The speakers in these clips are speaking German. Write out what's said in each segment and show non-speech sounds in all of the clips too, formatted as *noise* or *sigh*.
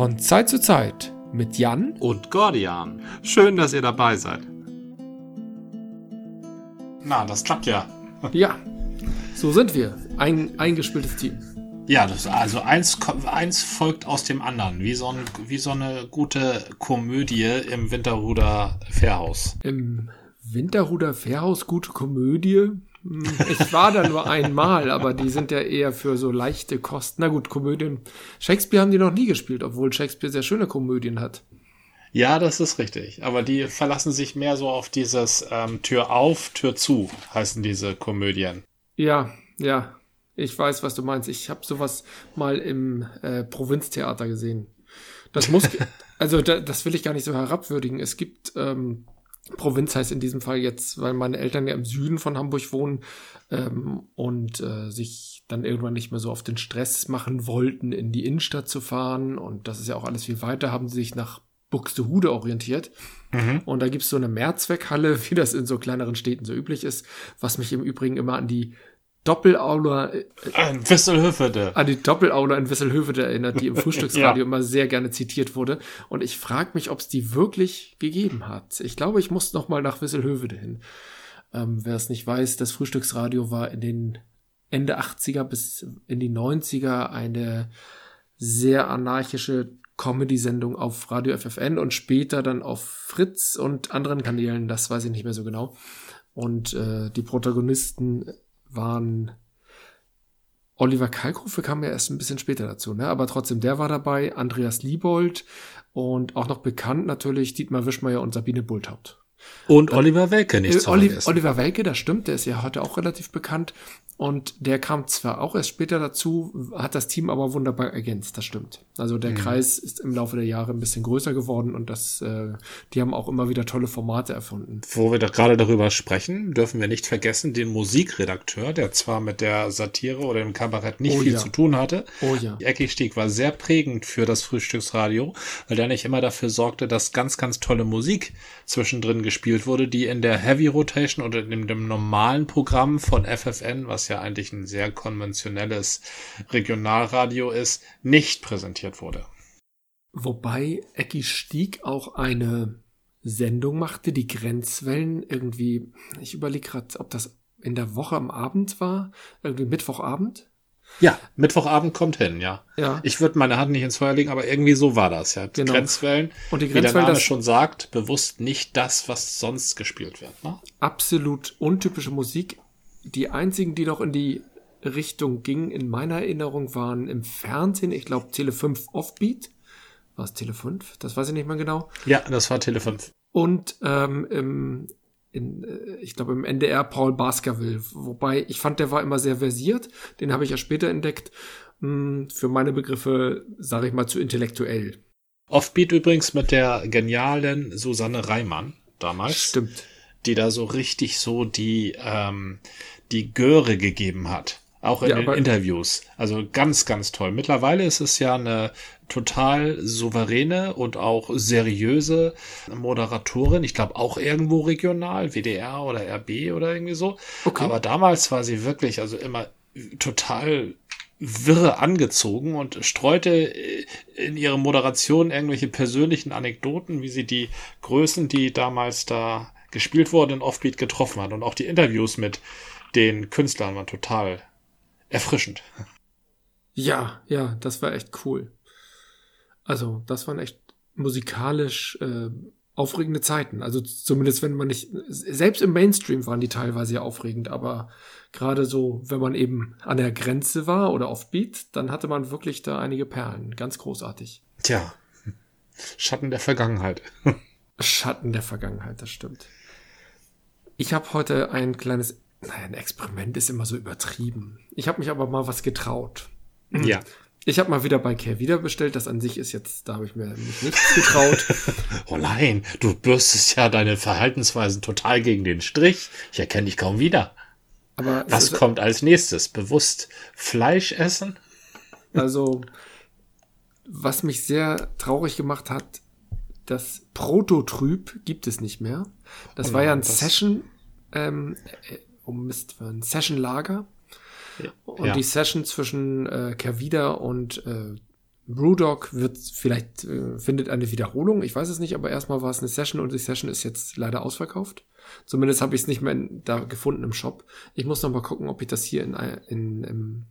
Von Zeit zu Zeit mit Jan und Gordian. Schön, dass ihr dabei seid. Na, das klappt ja. Ja, so sind wir. Ein eingespieltes Team. Ja, das, also eins, eins folgt aus dem anderen, wie so, ein, wie so eine gute Komödie im Winterhuder Fährhaus. Im Winterhuder Fährhaus gute Komödie? Ich war da nur einmal, aber die sind ja eher für so leichte Kosten. Na gut, Komödien. Shakespeare haben die noch nie gespielt, obwohl Shakespeare sehr schöne Komödien hat. Ja, das ist richtig. Aber die verlassen sich mehr so auf dieses ähm, Tür auf, Tür zu, heißen diese Komödien. Ja, ja. Ich weiß, was du meinst. Ich habe sowas mal im äh, Provinztheater gesehen. Das muss, *laughs* also da, das will ich gar nicht so herabwürdigen. Es gibt ähm, Provinz heißt in diesem Fall jetzt, weil meine Eltern ja im Süden von Hamburg wohnen ähm, und äh, sich dann irgendwann nicht mehr so auf den Stress machen wollten, in die Innenstadt zu fahren. Und das ist ja auch alles viel weiter, haben sie sich nach Buxtehude orientiert. Mhm. Und da gibt's so eine Mehrzweckhalle, *laughs* wie das in so kleineren Städten so üblich ist, was mich im Übrigen immer an die Doppelaula äh, an Wisselhöfede. An die Doppelaula in Wisselhöfede erinnert, die im *laughs* Frühstücksradio ja. immer sehr gerne zitiert wurde. Und ich frage mich, ob es die wirklich gegeben hat. Ich glaube, ich muss noch mal nach Wisselhöfede hin. Ähm, wer es nicht weiß, das Frühstücksradio war in den Ende 80er bis in die 90er eine sehr anarchische Comedy-Sendung auf Radio FFN und später dann auf Fritz und anderen Kanälen, das weiß ich nicht mehr so genau. Und äh, die Protagonisten waren Oliver Kalkofe kam ja erst ein bisschen später dazu, ne? Aber trotzdem, der war dabei, Andreas Liebold und auch noch bekannt natürlich Dietmar Wischmeier und Sabine Bulthaupt. Und Oliver Welke nicht äh, zu Oli Oliver Welke, das stimmt, der ist ja heute auch relativ bekannt. Und der kam zwar auch erst später dazu, hat das Team aber wunderbar ergänzt, das stimmt. Also der mhm. Kreis ist im Laufe der Jahre ein bisschen größer geworden und das, äh, die haben auch immer wieder tolle Formate erfunden. Wo wir doch gerade darüber sprechen, dürfen wir nicht vergessen, den Musikredakteur, der zwar mit der Satire oder dem Kabarett nicht oh, viel ja. zu tun hatte. Oh ja. Ecki Stieg war sehr prägend für das Frühstücksradio, weil der nicht immer dafür sorgte, dass ganz, ganz tolle Musik zwischendrin gespielt wurde, die in der Heavy Rotation oder in dem normalen Programm von FFN, was ja eigentlich ein sehr konventionelles Regionalradio ist, nicht präsentiert wurde. Wobei Ecki Stieg auch eine Sendung machte, die Grenzwellen irgendwie, ich überlege gerade, ob das in der Woche am Abend war, irgendwie Mittwochabend. Ja, Mittwochabend kommt hin, ja. ja. Ich würde meine Hand nicht ins Feuer legen, aber irgendwie so war das, ja. Genau. Grenzwellen, und die Grenzwellen, wie der Name schon sagt, bewusst nicht das, was sonst gespielt wird. Ne? Absolut untypische Musik. Die einzigen, die noch in die Richtung gingen, in meiner Erinnerung, waren im Fernsehen, ich glaube Tele 5 Offbeat. War es Tele 5? Das weiß ich nicht mehr genau. Ja, das war Tele 5. Und ähm, im, in, äh, ich glaube im NDR Paul Baskerville. Wobei ich fand, der war immer sehr versiert. Den habe ich ja später entdeckt. Hm, für meine Begriffe, sage ich mal, zu intellektuell. Offbeat übrigens mit der genialen Susanne Reimann damals. Stimmt. Die da so richtig so die, ähm, die Göre gegeben hat. Auch in ja, den Interviews. Also ganz, ganz toll. Mittlerweile ist es ja eine total souveräne und auch seriöse Moderatorin. Ich glaube auch irgendwo regional, WDR oder RB oder irgendwie so. Okay. Aber damals war sie wirklich also immer total wirre angezogen und streute in ihre Moderation irgendwelche persönlichen Anekdoten, wie sie die Größen, die damals da gespielt wurden, in Offbeat getroffen hat. Und auch die Interviews mit den Künstlern waren total erfrischend. Ja, ja, das war echt cool. Also, das waren echt musikalisch äh, aufregende Zeiten. Also zumindest wenn man nicht, selbst im Mainstream waren die teilweise ja aufregend, aber gerade so, wenn man eben an der Grenze war oder auf Beat, dann hatte man wirklich da einige Perlen. Ganz großartig. Tja, *laughs* Schatten der Vergangenheit. Schatten der Vergangenheit, das stimmt. Ich habe heute ein kleines naja, ein Experiment ist immer so übertrieben. Ich habe mich aber mal was getraut. Ja. Ich habe mal wieder bei Care wieder bestellt. Das an sich ist jetzt, da habe ich mir nicht nichts getraut. *laughs* oh nein, du bürstest ja deine Verhaltensweisen total gegen den Strich. Ich erkenne dich kaum wieder. Aber was kommt als nächstes? Bewusst Fleisch essen? Also, was mich sehr traurig gemacht hat, das Prototyp gibt es nicht mehr. Das oh, war ja ein Session ähm, um Mist, ein Session-Lager. Und ja. die Session zwischen äh, Kervida und äh, Brewdog wird vielleicht äh, findet eine Wiederholung, ich weiß es nicht, aber erstmal war es eine Session und die Session ist jetzt leider ausverkauft. Zumindest habe ich es nicht mehr in, da gefunden im Shop. Ich muss noch mal gucken, ob ich das hier in, in im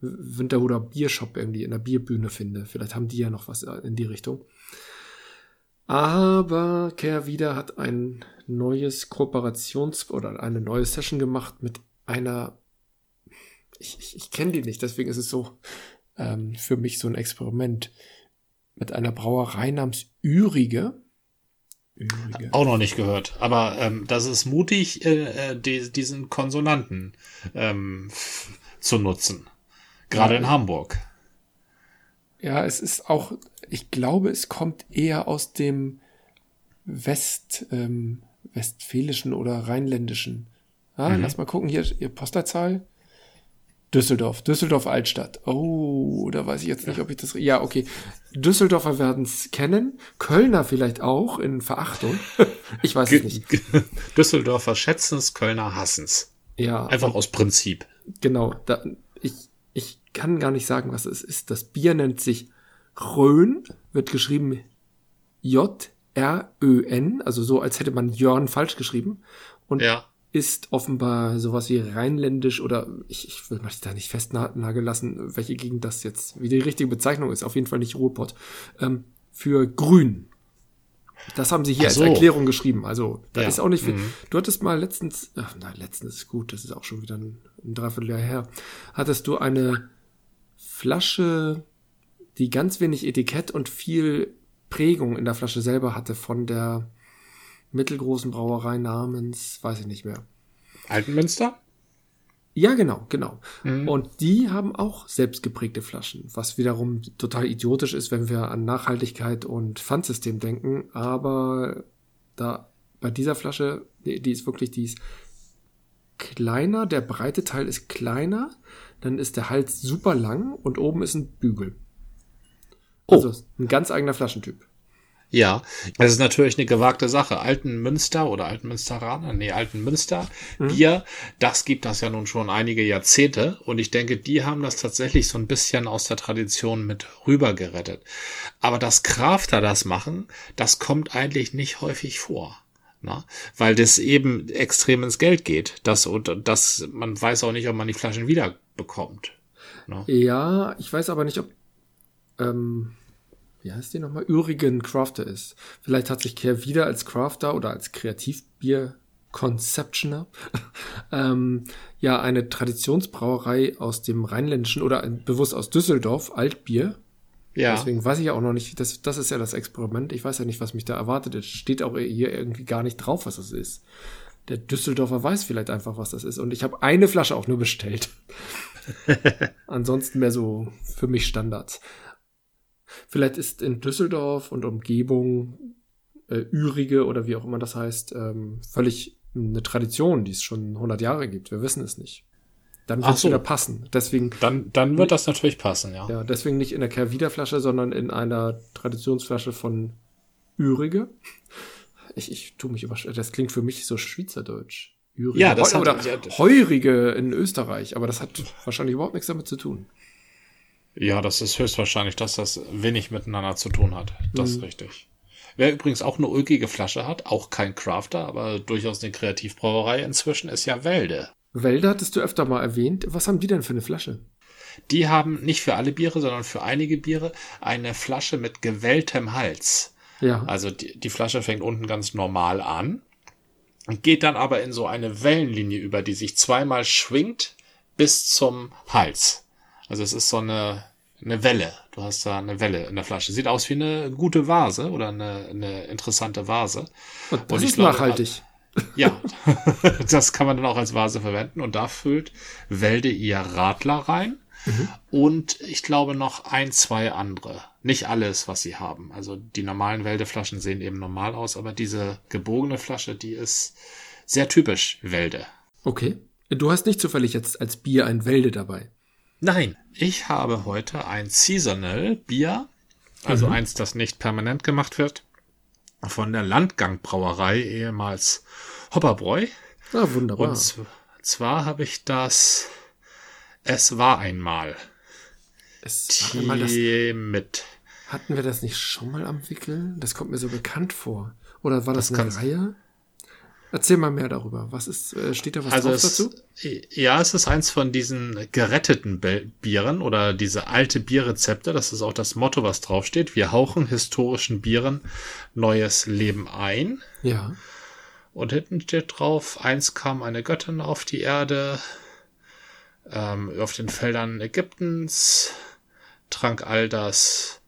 Winterhuder Biershop irgendwie in der Bierbühne finde. Vielleicht haben die ja noch was in die Richtung. Aber Kehrwieder hat ein neues Kooperations- oder eine neue Session gemacht mit einer. Ich, ich, ich kenne die nicht, deswegen ist es so ähm, für mich so ein Experiment. Mit einer Brauerei namens Ürige. Ürige. Auch noch nicht gehört. Aber ähm, das ist mutig, äh, äh die, diesen Konsonanten ähm, zu nutzen. Gerade ja. in Hamburg. Ja, es ist auch, ich glaube, es kommt eher aus dem West, ähm, westfälischen oder rheinländischen. Ah, mhm. Lass mal gucken, hier, ihr Postleitzahl. Düsseldorf, Düsseldorf Altstadt. Oh, da weiß ich jetzt nicht, ob ich das. Ja, okay. Düsseldorfer werden es kennen, Kölner vielleicht auch in Verachtung. ich weiß es nicht. Düsseldorfer schätzen es, Kölner hassen es. Ja. Einfach aus Prinzip. Genau. Da, ich ich kann gar nicht sagen, was es ist. Das Bier nennt sich Rhön, wird geschrieben J-R-Ö-N, also so, als hätte man Jörn falsch geschrieben. Und ja. Ist offenbar sowas wie rheinländisch oder ich, ich will mich da nicht festnageln lassen, welche Gegend das jetzt, wie die richtige Bezeichnung ist. Auf jeden Fall nicht Ruhrpott. Ähm, für grün. Das haben sie hier so. als Erklärung geschrieben. Also, da ja. ist auch nicht viel. Mhm. Du hattest mal letztens, ach nein, letztens ist gut, das ist auch schon wieder ein, ein Dreivierteljahr her, hattest du eine Flasche, die ganz wenig Etikett und viel Prägung in der Flasche selber hatte von der mittelgroßen Brauerei namens, weiß ich nicht mehr. Altenmünster? Ja, genau, genau. Mhm. Und die haben auch selbstgeprägte Flaschen, was wiederum total idiotisch ist, wenn wir an Nachhaltigkeit und Pfandsystem denken. Aber da bei dieser Flasche, die, die ist wirklich, die ist kleiner, der breite Teil ist kleiner, dann ist der Hals super lang und oben ist ein Bügel. Oh. Also ein ganz eigener Flaschentyp. Ja, das ist natürlich eine gewagte Sache. Alten Münster oder Alten Münsteraner, nee, Alten Münster mhm. Bier, das gibt das ja nun schon einige Jahrzehnte und ich denke, die haben das tatsächlich so ein bisschen aus der Tradition mit rüber gerettet. Aber dass Crafter das machen, das kommt eigentlich nicht häufig vor. Na? Weil das eben extrem ins Geld geht. Das und das, man weiß auch nicht, ob man die Flaschen wieder bekommt. Na? Ja, ich weiß aber nicht, ob ähm wie heißt die nochmal, Ürigen Crafter ist. Vielleicht hat sich Kerr wieder als Crafter oder als Kreativbier Conceptioner, *laughs* ähm, ja, eine Traditionsbrauerei aus dem Rheinländischen oder bewusst aus Düsseldorf, Altbier. Ja. Deswegen weiß ich ja auch noch nicht, das, das ist ja das Experiment. Ich weiß ja nicht, was mich da erwartet. Es steht auch hier irgendwie gar nicht drauf, was das ist. Der Düsseldorfer weiß vielleicht einfach, was das ist. Und ich habe eine Flasche auch nur bestellt. *laughs* Ansonsten mehr so für mich Standards. Vielleicht ist in Düsseldorf und Umgebung äh, Ürige oder wie auch immer das heißt, ähm, völlig eine Tradition, die es schon 100 Jahre gibt. Wir wissen es nicht. Dann wird es so. wieder passen. Deswegen. Dann, dann wird das natürlich passen, ja. Ja, deswegen nicht in der Kervida-Flasche, sondern in einer Traditionsflasche von Ürige. Ich, ich tue mich über, das klingt für mich so schweizerdeutsch. Ürige. Ja, das Heu, hat, oder ja, Heurige in Österreich, aber das hat wahrscheinlich überhaupt nichts damit zu tun. Ja, das ist höchstwahrscheinlich, dass das wenig miteinander zu tun hat. Das mhm. ist richtig. Wer übrigens auch eine ulkige Flasche hat, auch kein Crafter, aber durchaus eine Kreativbrauerei inzwischen, ist ja Wälde. Wälde hattest du öfter mal erwähnt. Was haben die denn für eine Flasche? Die haben nicht für alle Biere, sondern für einige Biere eine Flasche mit gewelltem Hals. Ja. Also die, die Flasche fängt unten ganz normal an und geht dann aber in so eine Wellenlinie über, die sich zweimal schwingt bis zum Hals. Also es ist so eine, eine Welle. Du hast da eine Welle in der Flasche. Sieht aus wie eine gute Vase oder eine, eine interessante Vase. Und das und ist glaube, nachhaltig. Ja, *laughs* das kann man dann auch als Vase verwenden. Und da füllt Wälde ihr Radler rein. Mhm. Und ich glaube noch ein, zwei andere. Nicht alles, was sie haben. Also die normalen Wäldeflaschen sehen eben normal aus, aber diese gebogene Flasche, die ist sehr typisch Wälde. Okay. Du hast nicht zufällig jetzt als Bier ein Wälde dabei. Nein, ich habe heute ein Seasonal Bier, also mhm. eins, das nicht permanent gemacht wird, von der Landgangbrauerei, ehemals Hopperbräu. Ah, wunderbar. Und zwar habe ich das Es war einmal. Es war das, mit. Hatten wir das nicht schon mal am Wickel? Das kommt mir so bekannt vor. Oder war das, das eine Reihe? Erzähl mal mehr darüber. Was ist, äh, steht da was also dazu? Ja, es ist eins von diesen geretteten Bieren oder diese alte Bierrezepte. Das ist auch das Motto, was draufsteht. Wir hauchen historischen Bieren neues Leben ein. Ja. Und hinten steht drauf, eins kam eine Göttin auf die Erde, ähm, auf den Feldern Ägyptens, trank all das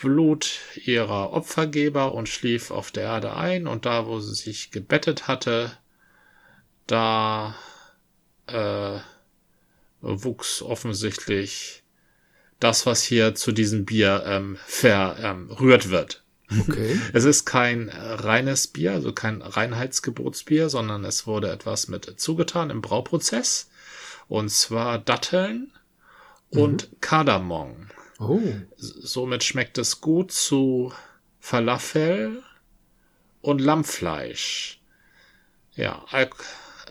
Blut ihrer Opfergeber und schlief auf der Erde ein und da, wo sie sich gebettet hatte, da äh, wuchs offensichtlich das, was hier zu diesem Bier ähm, verrührt ähm, wird. Okay. *laughs* Es ist kein reines Bier, also kein Reinheitsgebotsbier, sondern es wurde etwas mit zugetan im Brauprozess. Und zwar Datteln und mhm. Kardamom. Oh. Somit schmeckt es gut zu Falafel und Lammfleisch. Ja,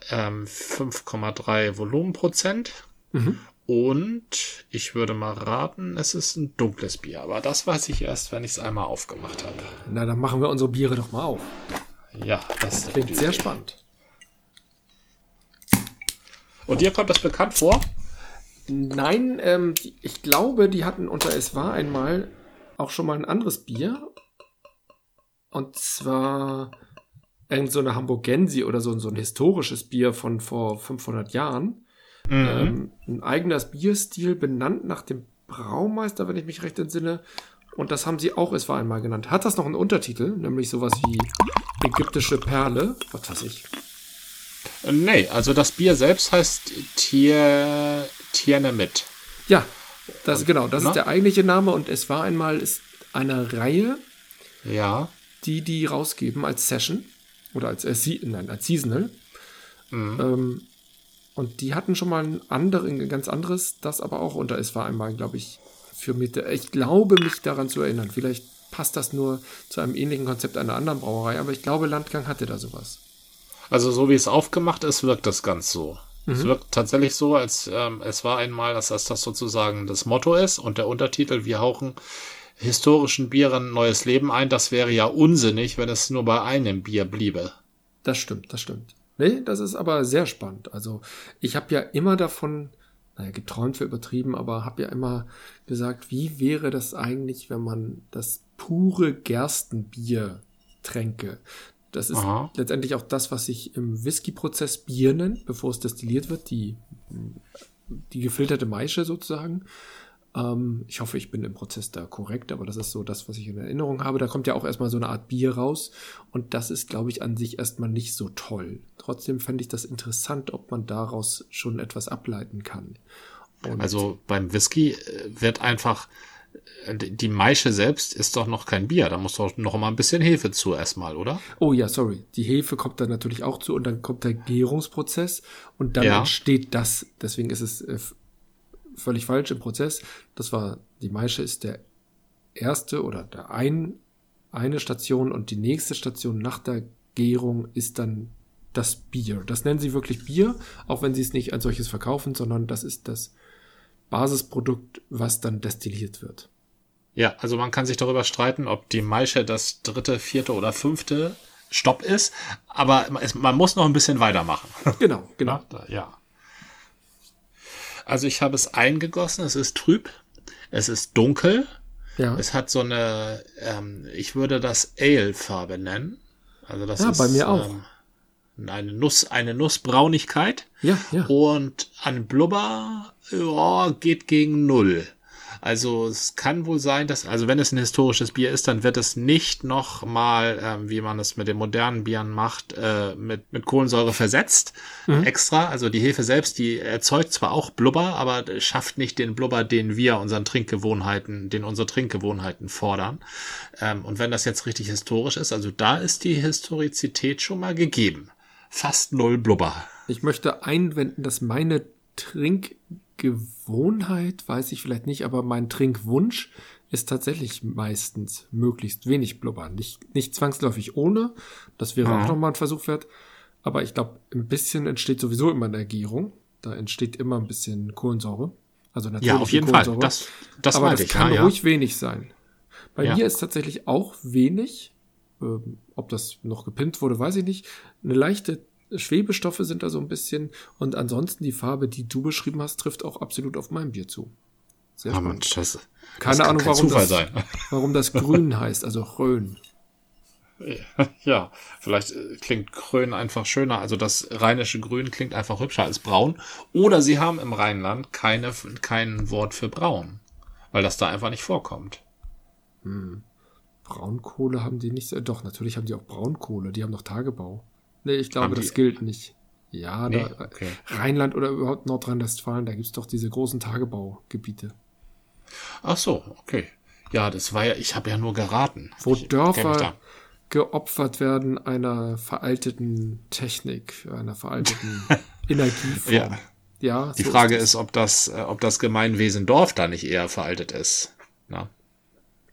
ähm, 5,3 Volumenprozent. Mhm. Und ich würde mal raten, es ist ein dunkles Bier. Aber das weiß ich erst, wenn ich es einmal aufgemacht habe. Na, dann machen wir unsere Biere doch mal auf. Ja, das, das klingt sehr spannend. Und dir kommt das bekannt vor? Nein, ähm, ich glaube, die hatten unter Es war einmal auch schon mal ein anderes Bier. Und zwar irgend so eine Hamburgensi oder so, so ein historisches Bier von vor 500 Jahren. Mhm. Ähm, ein eigenes Bierstil, benannt nach dem Braumeister, wenn ich mich recht entsinne. Und das haben sie auch Es war einmal genannt. Hat das noch einen Untertitel, nämlich sowas wie ägyptische Perle? Was weiß ich. Nee, also das Bier selbst heißt Tier Mit. Ja, das, genau, das na? ist der eigentliche Name und es war einmal eine Reihe, ja. die die rausgeben als Session oder als, äh, nein, als Seasonal. Mhm. Ähm, und die hatten schon mal ein, andere, ein ganz anderes, das aber auch unter es war einmal, glaube ich, für Mitte. Ich glaube, mich daran zu erinnern. Vielleicht passt das nur zu einem ähnlichen Konzept einer anderen Brauerei, aber ich glaube, Landgang hatte da sowas. Also so wie es aufgemacht ist, wirkt das ganz so. Mhm. Es wirkt tatsächlich so, als ähm, es war einmal, dass das, das sozusagen das Motto ist und der Untertitel, wir hauchen historischen Bieren neues Leben ein. Das wäre ja unsinnig, wenn es nur bei einem Bier bliebe. Das stimmt, das stimmt. Nee, das ist aber sehr spannend. Also ich habe ja immer davon, naja, geträumt für übertrieben, aber habe ja immer gesagt, wie wäre das eigentlich, wenn man das pure Gerstenbier tränke? Das ist Aha. letztendlich auch das, was sich im Whisky-Prozess Bier nennt, bevor es destilliert wird, die, die gefilterte Maische sozusagen. Ähm, ich hoffe, ich bin im Prozess da korrekt, aber das ist so das, was ich in Erinnerung habe. Da kommt ja auch erstmal so eine Art Bier raus und das ist, glaube ich, an sich erstmal nicht so toll. Trotzdem fände ich das interessant, ob man daraus schon etwas ableiten kann. Und also beim Whisky äh, wird einfach die Maische selbst ist doch noch kein Bier. Da muss doch noch mal ein bisschen Hefe zu erstmal, oder? Oh ja, sorry. Die Hefe kommt dann natürlich auch zu und dann kommt der Gärungsprozess und dann ja. entsteht das. Deswegen ist es äh, völlig falsch im Prozess. Das war, die Maische ist der erste oder der ein, eine Station und die nächste Station nach der Gärung ist dann das Bier. Das nennen sie wirklich Bier, auch wenn sie es nicht als solches verkaufen, sondern das ist das Basisprodukt, was dann destilliert wird. Ja, also man kann sich darüber streiten, ob die Maische das dritte, vierte oder fünfte Stopp ist, aber man muss noch ein bisschen weitermachen. *laughs* Genau, genau. Ja. Also ich habe es eingegossen, es ist trüb, es ist dunkel, ja. es hat so eine, ähm, ich würde das Ale-Farbe nennen. Also das ja, ist, bei mir auch. Ähm, eine Nuss, eine Nussbraunigkeit. Ja, ja. Und an Blubber, ja, geht gegen Null. Also es kann wohl sein, dass, also wenn es ein historisches Bier ist, dann wird es nicht noch mal, ähm, wie man es mit den modernen Bieren macht, äh, mit, mit Kohlensäure versetzt, mhm. extra. Also die Hefe selbst, die erzeugt zwar auch Blubber, aber schafft nicht den Blubber, den wir unseren Trinkgewohnheiten, den unsere Trinkgewohnheiten fordern. Ähm, und wenn das jetzt richtig historisch ist, also da ist die Historizität schon mal gegeben. Fast null Blubber. Ich möchte einwenden, dass meine Trink Gewohnheit weiß ich vielleicht nicht, aber mein Trinkwunsch ist tatsächlich meistens möglichst wenig blubbern. Nicht, nicht zwangsläufig ohne, das wäre ja. auch nochmal ein Versuch wert. Aber ich glaube, ein bisschen entsteht sowieso immer in der Gärung. Da entsteht immer ein bisschen Kohlensäure. Also natürlich ja, auf jeden Fall. Das, das aber das ich, kann ja, ruhig ja. wenig sein. Bei mir ist tatsächlich auch wenig. Ähm, ob das noch gepinnt wurde, weiß ich nicht. Eine leichte Schwebestoffe sind da so ein bisschen. Und ansonsten die Farbe, die du beschrieben hast, trifft auch absolut auf mein Bier zu. Sehr oh, Mensch, das, Keine Ahnung, warum das, *laughs* warum das grün heißt, also Rhön. *laughs* Ja, vielleicht äh, klingt Grün einfach schöner. Also das rheinische Grün klingt einfach hübscher als braun. Oder sie haben im Rheinland keine, kein Wort für braun, weil das da einfach nicht vorkommt. Hm. Braunkohle haben die nicht. Doch, natürlich haben die auch Braunkohle. Die haben noch Tagebau. Nee, ich glaube, das gilt nicht. Ja, nee, da, okay. Rheinland oder überhaupt Nordrhein-Westfalen, da gibt's doch diese großen Tagebaugebiete. Ach so, okay. Ja, das war ja, ich habe ja nur geraten. Wo ich, Dörfer geopfert werden einer veralteten Technik, einer veralteten *laughs* Energieform. Ja. ja Die so Frage ist, ist, ob das, äh, ob das Gemeinwesen Dorf da nicht eher veraltet ist. Na?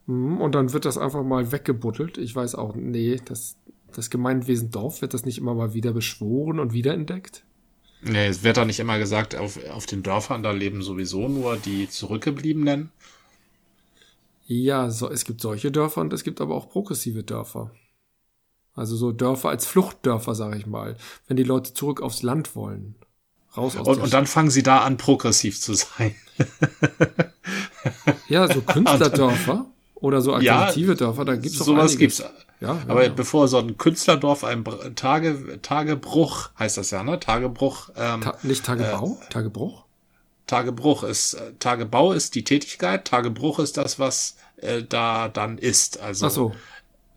Mhm, und dann wird das einfach mal weggebuddelt. Ich weiß auch, nee, das, das Gemeinwesen Dorf wird das nicht immer mal wieder beschworen und wiederentdeckt? Nee, es wird da nicht immer gesagt, auf, auf den Dörfern, da leben sowieso nur die Zurückgebliebenen. Ja, so, es gibt solche Dörfer und es gibt aber auch progressive Dörfer. Also so Dörfer als Fluchtdörfer, sage ich mal, wenn die Leute zurück aufs Land wollen. Raus aus und, und dann fangen sie da an, progressiv zu sein. ja, so *laughs* Künstlerdörfer oder so alternative ja, Dörfer, da gibt's auch sowas einiges. gibt's. Ja, aber ja. bevor so ein Künstlerdorf ein Tage, Tagebruch heißt das ja, ne? Tagebruch. Ähm, Ta nicht Tagebau, äh, Tagebruch. Tagebruch ist äh, Tagebau ist die Tätigkeit, Tagebruch ist das, was äh, da dann ist. Also Ach so.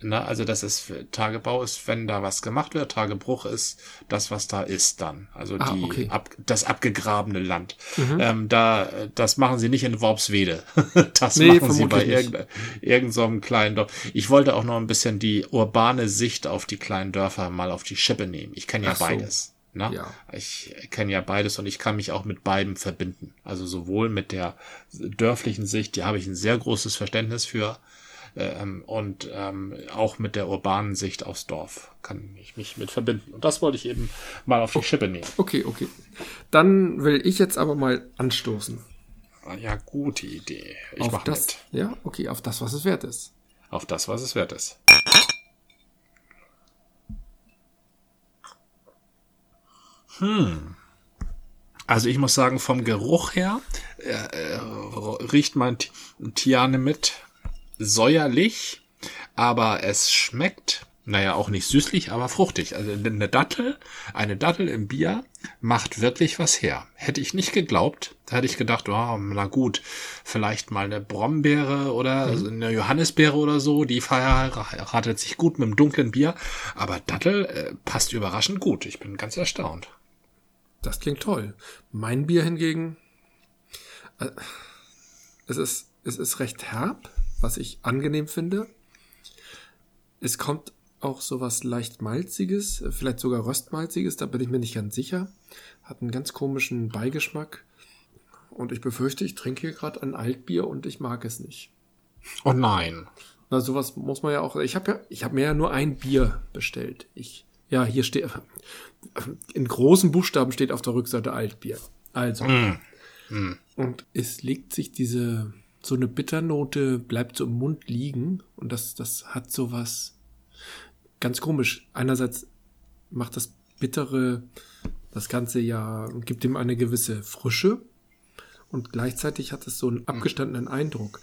Ne? Also das ist Tagebau ist, wenn da was gemacht wird, Tagebruch ist das, was da ist dann. Also ah, die okay. ab, das abgegrabene Land. Mhm. Ähm, da das machen sie nicht in Worpswede. *laughs* das nee, machen sie bei irgendeinem irgend so kleinen Dorf. Ich wollte auch noch ein bisschen die urbane Sicht auf die kleinen Dörfer mal auf die Schippe nehmen. Ich kenne ja so. beides. Ne? Ja. Ich kenne ja beides und ich kann mich auch mit beidem verbinden. Also sowohl mit der dörflichen Sicht, die habe ich ein sehr großes Verständnis für, ähm, und ähm, auch mit der urbanen Sicht aufs Dorf kann ich mich mit verbinden. Und das wollte ich eben mal auf die Schippe nehmen. Okay, okay. Dann will ich jetzt aber mal anstoßen. Ja, gute Idee. Ich auf das, mit. Ja, okay, auf das, was es wert ist. Auf das, was es wert ist. Hm. Also ich muss sagen, vom Geruch her äh, äh, riecht mein Tiane mit säuerlich, aber es schmeckt, naja, auch nicht süßlich, aber fruchtig. Also eine Dattel, eine Dattel im Bier macht wirklich was her. Hätte ich nicht geglaubt. Da hätte ich gedacht, oh, na gut, vielleicht mal eine Brombeere oder mhm. eine Johannisbeere oder so, die verheiratet sich gut mit dem dunklen Bier. Aber Dattel äh, passt überraschend gut. Ich bin ganz erstaunt. Das klingt toll. Mein Bier hingegen, äh, es ist, es ist recht herb was ich angenehm finde. Es kommt auch sowas leicht malziges, vielleicht sogar röstmalziges, da bin ich mir nicht ganz sicher. Hat einen ganz komischen Beigeschmack. Und ich befürchte, ich trinke hier gerade ein Altbier und ich mag es nicht. Oh nein. Na, sowas muss man ja auch. Ich habe ja, ich habe mir ja nur ein Bier bestellt. Ich, ja, hier steht *laughs* in großen Buchstaben steht auf der Rückseite Altbier. Also. Mm. Mm. Und es legt sich diese so eine Bitternote bleibt so im Mund liegen und das, das hat so was ganz komisch. Einerseits macht das Bittere das Ganze ja, gibt ihm eine gewisse Frische und gleichzeitig hat es so einen abgestandenen Eindruck.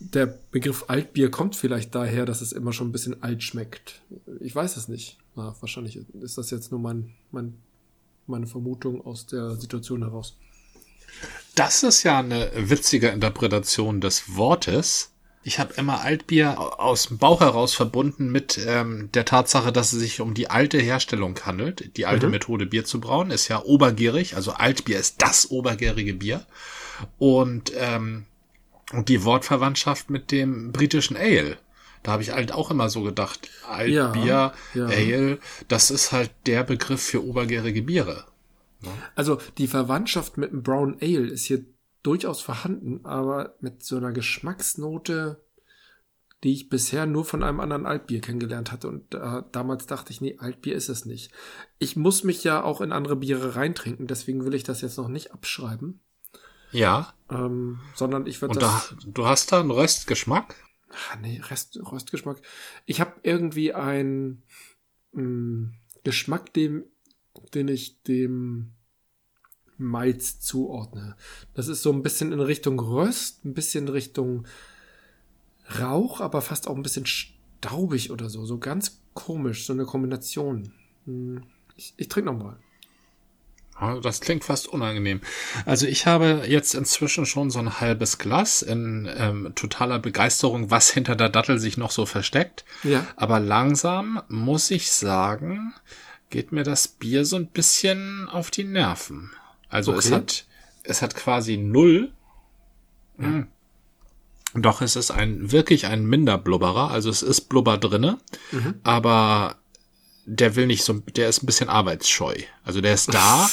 Der Begriff Altbier kommt vielleicht daher, dass es immer schon ein bisschen alt schmeckt. Ich weiß es nicht. Na, wahrscheinlich ist das jetzt nur mein, mein, meine Vermutung aus der Situation heraus. Das ist ja eine witzige Interpretation des Wortes. Ich habe immer Altbier aus dem Bauch heraus verbunden mit ähm, der Tatsache, dass es sich um die alte Herstellung handelt. Die alte mhm. Methode, Bier zu brauen, ist ja obergärig. Also Altbier ist das obergärige Bier. Und, ähm, und die Wortverwandtschaft mit dem britischen Ale. Da habe ich halt auch immer so gedacht, Altbier, ja, ja. Ale, das ist halt der Begriff für obergärige Biere. Also die Verwandtschaft mit dem Brown Ale ist hier durchaus vorhanden, aber mit so einer Geschmacksnote, die ich bisher nur von einem anderen Altbier kennengelernt hatte. Und äh, damals dachte ich, nee, Altbier ist es nicht. Ich muss mich ja auch in andere Biere reintrinken, deswegen will ich das jetzt noch nicht abschreiben. Ja. Ähm, sondern ich würde das. Da, du hast da einen Röstgeschmack? Ach, nee, Rest, Röstgeschmack. Ich habe irgendwie einen mm, Geschmack, dem, den ich dem Malz zuordne. Das ist so ein bisschen in Richtung Röst, ein bisschen in Richtung Rauch, aber fast auch ein bisschen staubig oder so. So ganz komisch, so eine Kombination. Hm, ich, ich trinke nochmal. Das klingt fast unangenehm. Also ich habe jetzt inzwischen schon so ein halbes Glas in ähm, totaler Begeisterung, was hinter der Dattel sich noch so versteckt. Ja. Aber langsam muss ich sagen, geht mir das Bier so ein bisschen auf die Nerven. Also okay. es hat, es hat quasi null. Ja. Hm. Doch es ist ein wirklich ein Minderblubberer, also es ist Blubber drinne, mhm. aber der will nicht so, der ist ein bisschen arbeitsscheu. Also der ist da,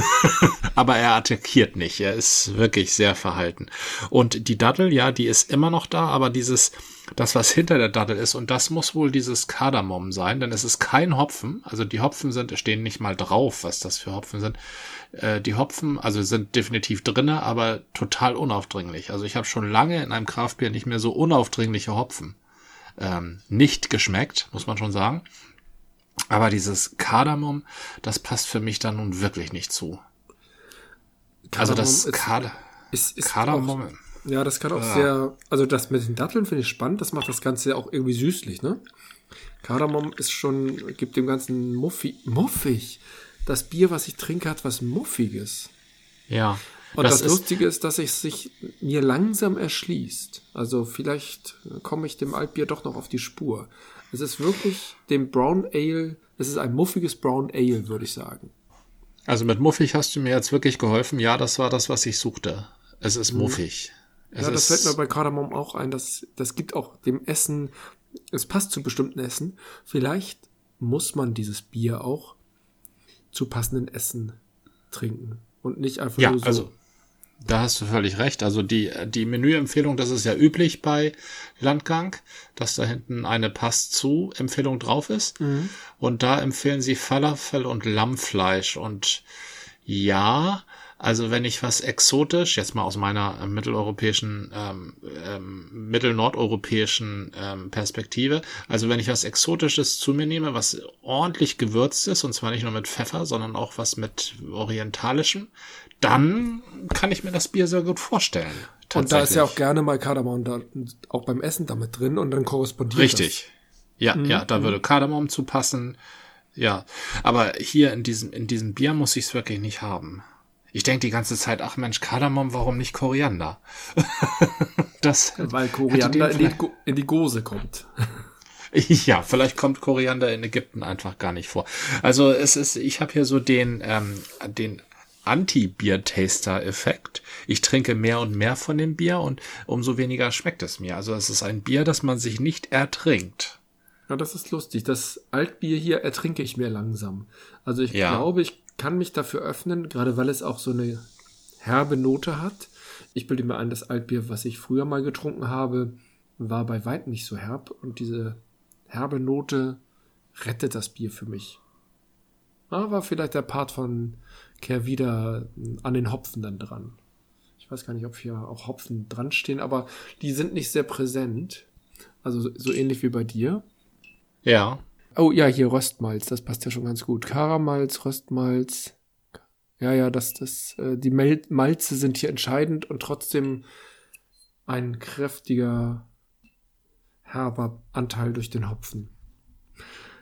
*laughs* aber er attackiert nicht. Er ist wirklich sehr verhalten. Und die Dattel, ja, die ist immer noch da, aber dieses, das, was hinter der Dattel ist, und das muss wohl dieses Kardamom sein, denn es ist kein Hopfen. Also die Hopfen sind, stehen nicht mal drauf, was das für Hopfen sind. Äh, die Hopfen, also sind definitiv drinne, aber total unaufdringlich. Also ich habe schon lange in einem Kraftbier nicht mehr so unaufdringliche Hopfen ähm, nicht geschmeckt, muss man schon sagen. Aber dieses Kardamom, das passt für mich da nun wirklich nicht zu. Kardamom also das Kard ist, ist Kardamom. Auch, ja, das kann auch ja. sehr, also das mit den Datteln finde ich spannend, das macht das Ganze auch irgendwie süßlich, ne? Kardamom ist schon, gibt dem Ganzen Muffi, muffig. Das Bier, was ich trinke, hat was Muffiges. Ja. Und das, das Lustige ist, dass es sich mir langsam erschließt. Also vielleicht komme ich dem Altbier doch noch auf die Spur. Es ist wirklich dem Brown Ale, es ist ein muffiges Brown Ale, würde ich sagen. Also mit muffig hast du mir jetzt wirklich geholfen. Ja, das war das, was ich suchte. Es ist mhm. muffig. Es ja, das fällt mir bei Kardamom auch ein. Das, das gibt auch dem Essen, es passt zu bestimmten Essen. Vielleicht muss man dieses Bier auch zu passenden Essen trinken und nicht einfach ja, nur so. Also da hast du völlig recht. Also die, die Menüempfehlung, das ist ja üblich bei Landgang, dass da hinten eine Pass zu Empfehlung drauf ist. Mhm. Und da empfehlen sie Falafel und Lammfleisch. Und ja, also wenn ich was exotisch, jetzt mal aus meiner mitteleuropäischen, ähm, ähm, mittelnordeuropäischen ähm, Perspektive, also wenn ich was Exotisches zu mir nehme, was ordentlich gewürzt ist, und zwar nicht nur mit Pfeffer, sondern auch was mit orientalischem, dann kann ich mir das Bier sehr gut vorstellen. Und da ist ja auch gerne mal Kardamom da, auch beim Essen damit drin und dann korrespondiert Richtig. Das. Ja, mhm. ja, da würde Kardamom zu passen. Ja, aber hier in diesem, in diesem Bier muss ich es wirklich nicht haben. Ich denke die ganze Zeit, ach Mensch, Kardamom, warum nicht Koriander? *laughs* das Weil Koriander in die, in die Gose kommt. *laughs* Ja, vielleicht kommt Koriander in Ägypten einfach gar nicht vor. Also es ist, ich habe hier so den, ähm, den Anti-Bier-Taster-Effekt. Ich trinke mehr und mehr von dem Bier und umso weniger schmeckt es mir. Also es ist ein Bier, das man sich nicht ertrinkt. Ja, das ist lustig. Das Altbier hier ertrinke ich mir langsam. Also ich ja. glaube, ich kann mich dafür öffnen, gerade weil es auch so eine herbe Note hat. Ich bilde mir ein, das Altbier, was ich früher mal getrunken habe, war bei weitem nicht so herb und diese herbe Note rettet das Bier für mich. Ah, war vielleicht der Part von Kehr wieder an den Hopfen dann dran. Ich weiß gar nicht, ob hier auch Hopfen dran stehen, aber die sind nicht sehr präsent. Also so ähnlich wie bei dir. Ja. Oh ja, hier Röstmalz, das passt ja schon ganz gut. Karamalz, Röstmalz. Ja, ja, das, das, äh, die Malze sind hier entscheidend und trotzdem ein kräftiger, herber Anteil durch den Hopfen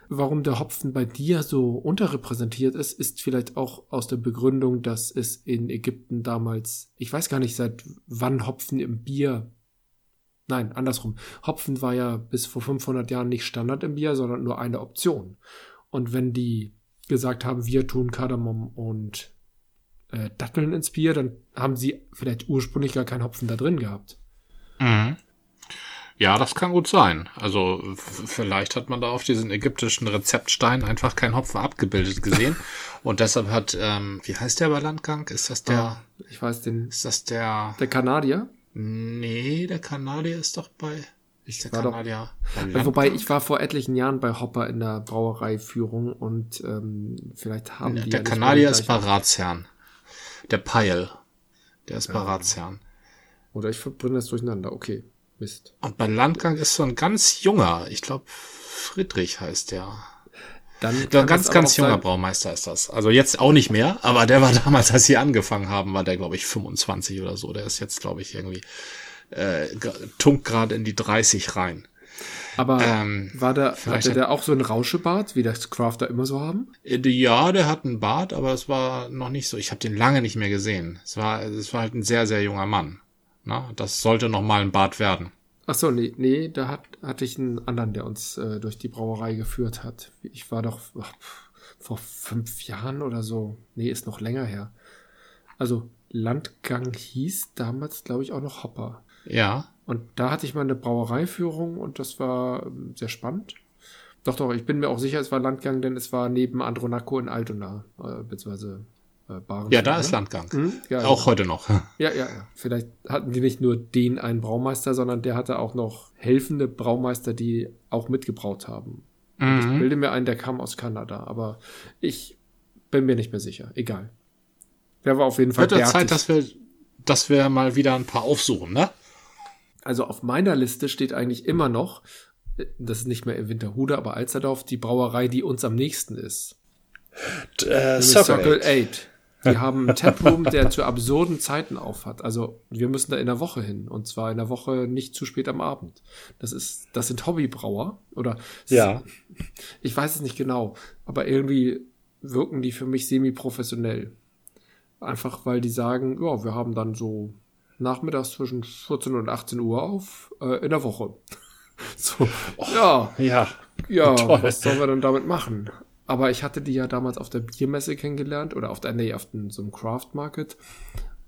warum der Hopfen bei dir so unterrepräsentiert ist, ist vielleicht auch aus der Begründung, dass es in Ägypten damals, ich weiß gar nicht, seit wann Hopfen im Bier, nein, andersrum, Hopfen war ja bis vor 500 Jahren nicht Standard im Bier, sondern nur eine Option. Und wenn die gesagt haben, wir tun Kardamom und äh, Datteln ins Bier, dann haben sie vielleicht ursprünglich gar keinen Hopfen da drin gehabt. Mhm. Ja, das kann gut sein. Also vielleicht hat man da auf diesen ägyptischen Rezeptstein einfach keinen Hopfen abgebildet gesehen *laughs* und deshalb hat, ähm, wie heißt der bei Landgang? Ist das der? Oh, ich weiß den. Ist das der? Der Kanadier? Nee, der Kanadier ist doch bei. Ich der war Kanadier. Doch, wobei ich war vor etlichen Jahren bei Hopper in der Brauereiführung und ähm, vielleicht haben die. Der ja Kanadier ist bei Ratsherrn. Der Peil. Der ist bei ja. Ratsherrn. Oder ich verbringe das durcheinander. Okay, Mist. Und bei Landgang ist so ein ganz junger, ich glaube Friedrich heißt der. Dann ein ganz, ganz junger Braumeister ist das. Also jetzt auch nicht mehr, aber der war *laughs* damals, als sie angefangen haben, war der, glaube ich, 25 oder so. Der ist jetzt, glaube ich, irgendwie äh, tunkt gerade in die 30 rein. Aber ähm, war der, hatte der auch so ein Rauschebart, wie das Crafter immer so haben? Äh, ja, der hat einen Bart, aber es war noch nicht so. Ich habe den lange nicht mehr gesehen. Es war, es war halt ein sehr, sehr junger Mann. Na, das sollte noch mal ein Bart werden. Ach so, nee, nee, da hat, hatte ich einen anderen, der uns äh, durch die Brauerei geführt hat. Ich war doch ach, vor fünf Jahren oder so. Nee, ist noch länger her. Also Landgang hieß damals, glaube ich, auch noch Hopper. Ja. Und da hatte ich mal eine Brauereiführung und das war ähm, sehr spannend. Doch, doch, ich bin mir auch sicher, es war Landgang, denn es war neben Andronaco in Altona, äh, beziehungsweise äh. Ja, da ist Landgang. Mhm, ja, auch ja. heute noch. *laughs* Ja, ja, ja. Vielleicht hatten die nicht nur den einen Braumeister, sondern der hatte auch noch helfende Braumeister, die auch mitgebraut haben. Mhm. Ich bilde mir ein, der kam aus Kanada, aber ich bin mir nicht mehr sicher. Egal. Der war auf jeden Fall. Wird Zeit, dass wir, dass wir mal wieder ein paar aufsuchen, ne? Also auf meiner Liste steht eigentlich immer noch, das ist nicht mehr in Winterhude, aber Alsterdorf, die Brauerei, die uns am nächsten ist. Äh, Circle 8. Die haben einen Taproom, der zu absurden Zeiten aufhat. Also wir müssen da in der Woche hin. Und zwar in der Woche nicht zu spät am Abend. Das ist, das sind Hobbybrauer. Oder ja. Ich weiß es nicht genau, aber irgendwie wirken die für mich semi-professionell. Einfach weil die sagen, ja, wir haben dann so nachmittags zwischen 14 und 18 Uhr auf äh, in der Woche. *laughs* so, oh, ja. Ja. Ja, *laughs* Toll. was sollen wir denn damit machen? Aber ich hatte die ja damals auf der Biermesse kennengelernt oder auf der, nee, auf den, so einem Craft Market.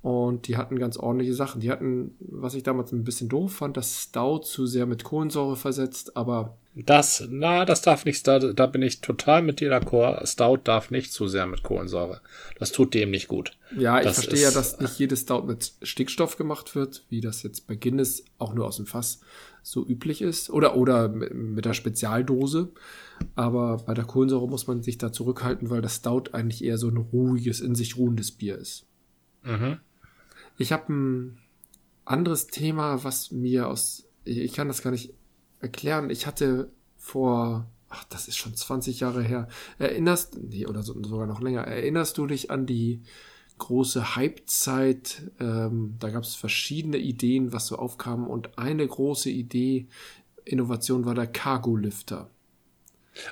Und die hatten ganz ordentliche Sachen. Die hatten, was ich damals ein bisschen doof fand, das Stout zu sehr mit Kohlensäure versetzt, aber. Das, na, das darf nicht, da, da bin ich total mit dir d'accord. Stout darf nicht zu sehr mit Kohlensäure. Das tut dem nicht gut. Ja, ich das verstehe ja, dass nicht jedes Stout mit Stickstoff gemacht wird, wie das jetzt bei Guinness auch nur aus dem Fass so üblich ist. Oder, oder mit der Spezialdose. Aber bei der Kohlensäure muss man sich da zurückhalten, weil das Stout eigentlich eher so ein ruhiges, in sich ruhendes Bier ist. Mhm. Ich habe ein anderes Thema, was mir aus, ich kann das gar nicht erklären. Ich hatte vor, ach, das ist schon 20 Jahre her. Erinnerst, nee, oder sogar noch länger, erinnerst du dich an die große Hype-Zeit? Ähm, da gab es verschiedene Ideen, was so aufkam und eine große Idee, Innovation war der Cargo-Lifter.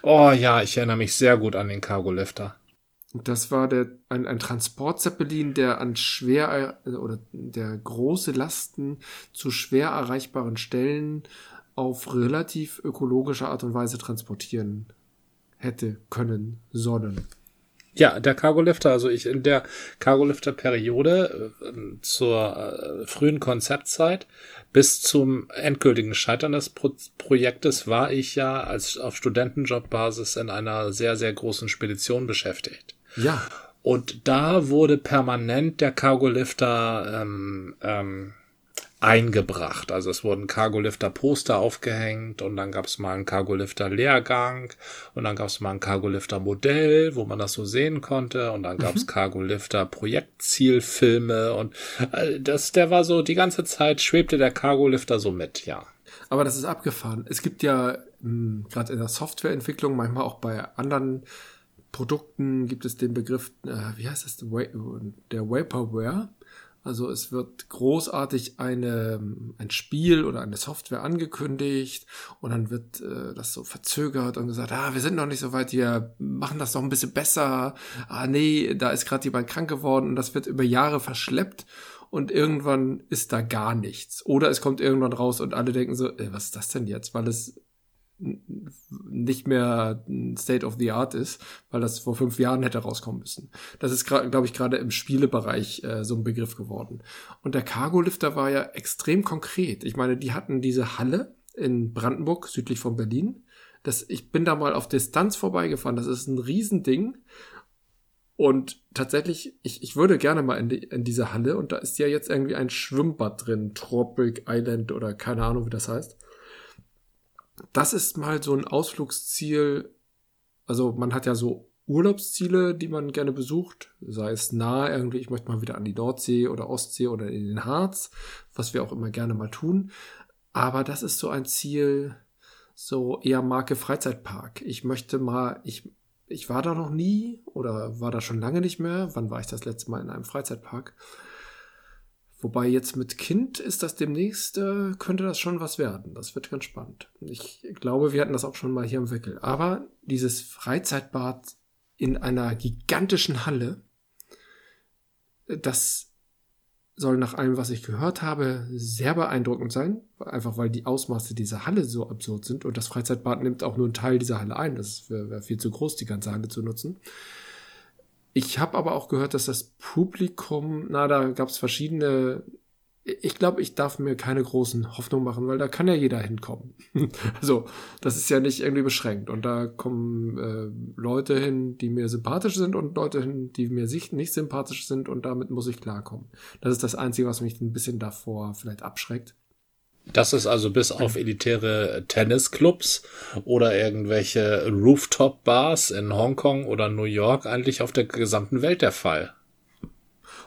Oh ja, ich erinnere mich sehr gut an den Cargo-Lifter. Das war der, ein, ein Transportzeppelin, der an schwer oder der große Lasten zu schwer erreichbaren Stellen auf relativ ökologische Art und Weise transportieren hätte können sollen. Ja, der Cargolifter, also ich in der Cargolifter-Periode äh, zur äh, frühen Konzeptzeit bis zum endgültigen Scheitern des Pro Projektes war ich ja als auf Studentenjobbasis in einer sehr, sehr großen Spedition beschäftigt. Ja. Und da wurde permanent der Cargolifter ähm, ähm, eingebracht. Also es wurden Cargolifter-Poster aufgehängt und dann gab es mal einen Cargolifter-Lehrgang und dann gab es mal ein Cargolifter-Modell, wo man das so sehen konnte und dann gab es mhm. Cargolifter-Projektzielfilme und äh, das, der war so, die ganze Zeit schwebte der Cargolifter so mit, ja. Aber das ist abgefahren. Es gibt ja hm, gerade in der Softwareentwicklung, manchmal auch bei anderen Produkten gibt es den Begriff, äh, wie heißt das, der Vaporware. Also es wird großartig eine, ein Spiel oder eine Software angekündigt und dann wird äh, das so verzögert und gesagt, ah, wir sind noch nicht so weit, wir machen das noch ein bisschen besser. Ah, nee, da ist gerade jemand krank geworden und das wird über Jahre verschleppt und irgendwann ist da gar nichts. Oder es kommt irgendwann raus und alle denken so, ey, was ist das denn jetzt? Weil es nicht mehr State of the Art ist, weil das vor fünf Jahren hätte rauskommen müssen. Das ist, glaube ich, gerade im Spielebereich äh, so ein Begriff geworden. Und der Cargo-Lifter war ja extrem konkret. Ich meine, die hatten diese Halle in Brandenburg, südlich von Berlin. Das, ich bin da mal auf Distanz vorbeigefahren. Das ist ein Riesending. Und tatsächlich, ich, ich würde gerne mal in, die, in diese Halle und da ist ja jetzt irgendwie ein Schwimmbad drin, Tropic Island oder keine Ahnung, wie das heißt das ist mal so ein Ausflugsziel. Also man hat ja so Urlaubsziele, die man gerne besucht, sei es nah irgendwie, ich möchte mal wieder an die Nordsee oder Ostsee oder in den Harz, was wir auch immer gerne mal tun. Aber das ist so ein Ziel, so eher Marke Freizeitpark. Ich möchte mal, ich, ich war da noch nie oder war da schon lange nicht mehr. Wann war ich das letzte Mal in einem Freizeitpark? Wobei jetzt mit Kind ist das demnächst, äh, könnte das schon was werden. Das wird ganz spannend. Ich glaube, wir hatten das auch schon mal hier im Wickel. Aber dieses Freizeitbad in einer gigantischen Halle. Das soll nach allem, was ich gehört habe, sehr beeindruckend sein. Einfach weil die Ausmaße dieser Halle so absurd sind. Und das Freizeitbad nimmt auch nur einen Teil dieser Halle ein. Das wäre viel zu groß, die ganze Halle zu nutzen. Ich habe aber auch gehört, dass das Publikum, na, da gab es verschiedene ich glaube, ich darf mir keine großen Hoffnungen machen, weil da kann ja jeder hinkommen. *laughs* also, das ist ja nicht irgendwie beschränkt. Und da kommen äh, Leute hin, die mir sympathisch sind und Leute hin, die mir nicht sympathisch sind und damit muss ich klarkommen. Das ist das Einzige, was mich ein bisschen davor vielleicht abschreckt. Das ist also bis auf elitäre Tennisclubs oder irgendwelche Rooftop-Bars in Hongkong oder New York eigentlich auf der gesamten Welt der Fall.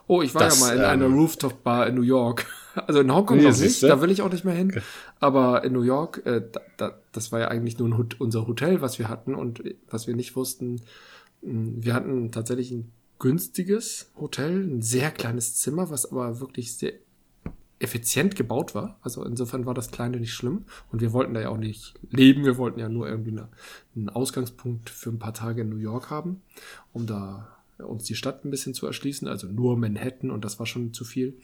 Oh, ich war das, ja mal in ähm, einer Rooftop-Bar in New York. *laughs* Also in Hongkong noch nicht, da will ich auch nicht mehr hin. Aber in New York, äh, da, da, das war ja eigentlich nur ein, unser Hotel, was wir hatten und was wir nicht wussten. Hm, wir hatten tatsächlich ein günstiges Hotel, ein sehr kleines Zimmer, was aber wirklich sehr effizient gebaut war. Also insofern war das Kleine nicht schlimm. Und wir wollten da ja auch nicht leben. Wir wollten ja nur irgendwie eine, einen Ausgangspunkt für ein paar Tage in New York haben, um da uns die Stadt ein bisschen zu erschließen, also nur Manhattan und das war schon zu viel.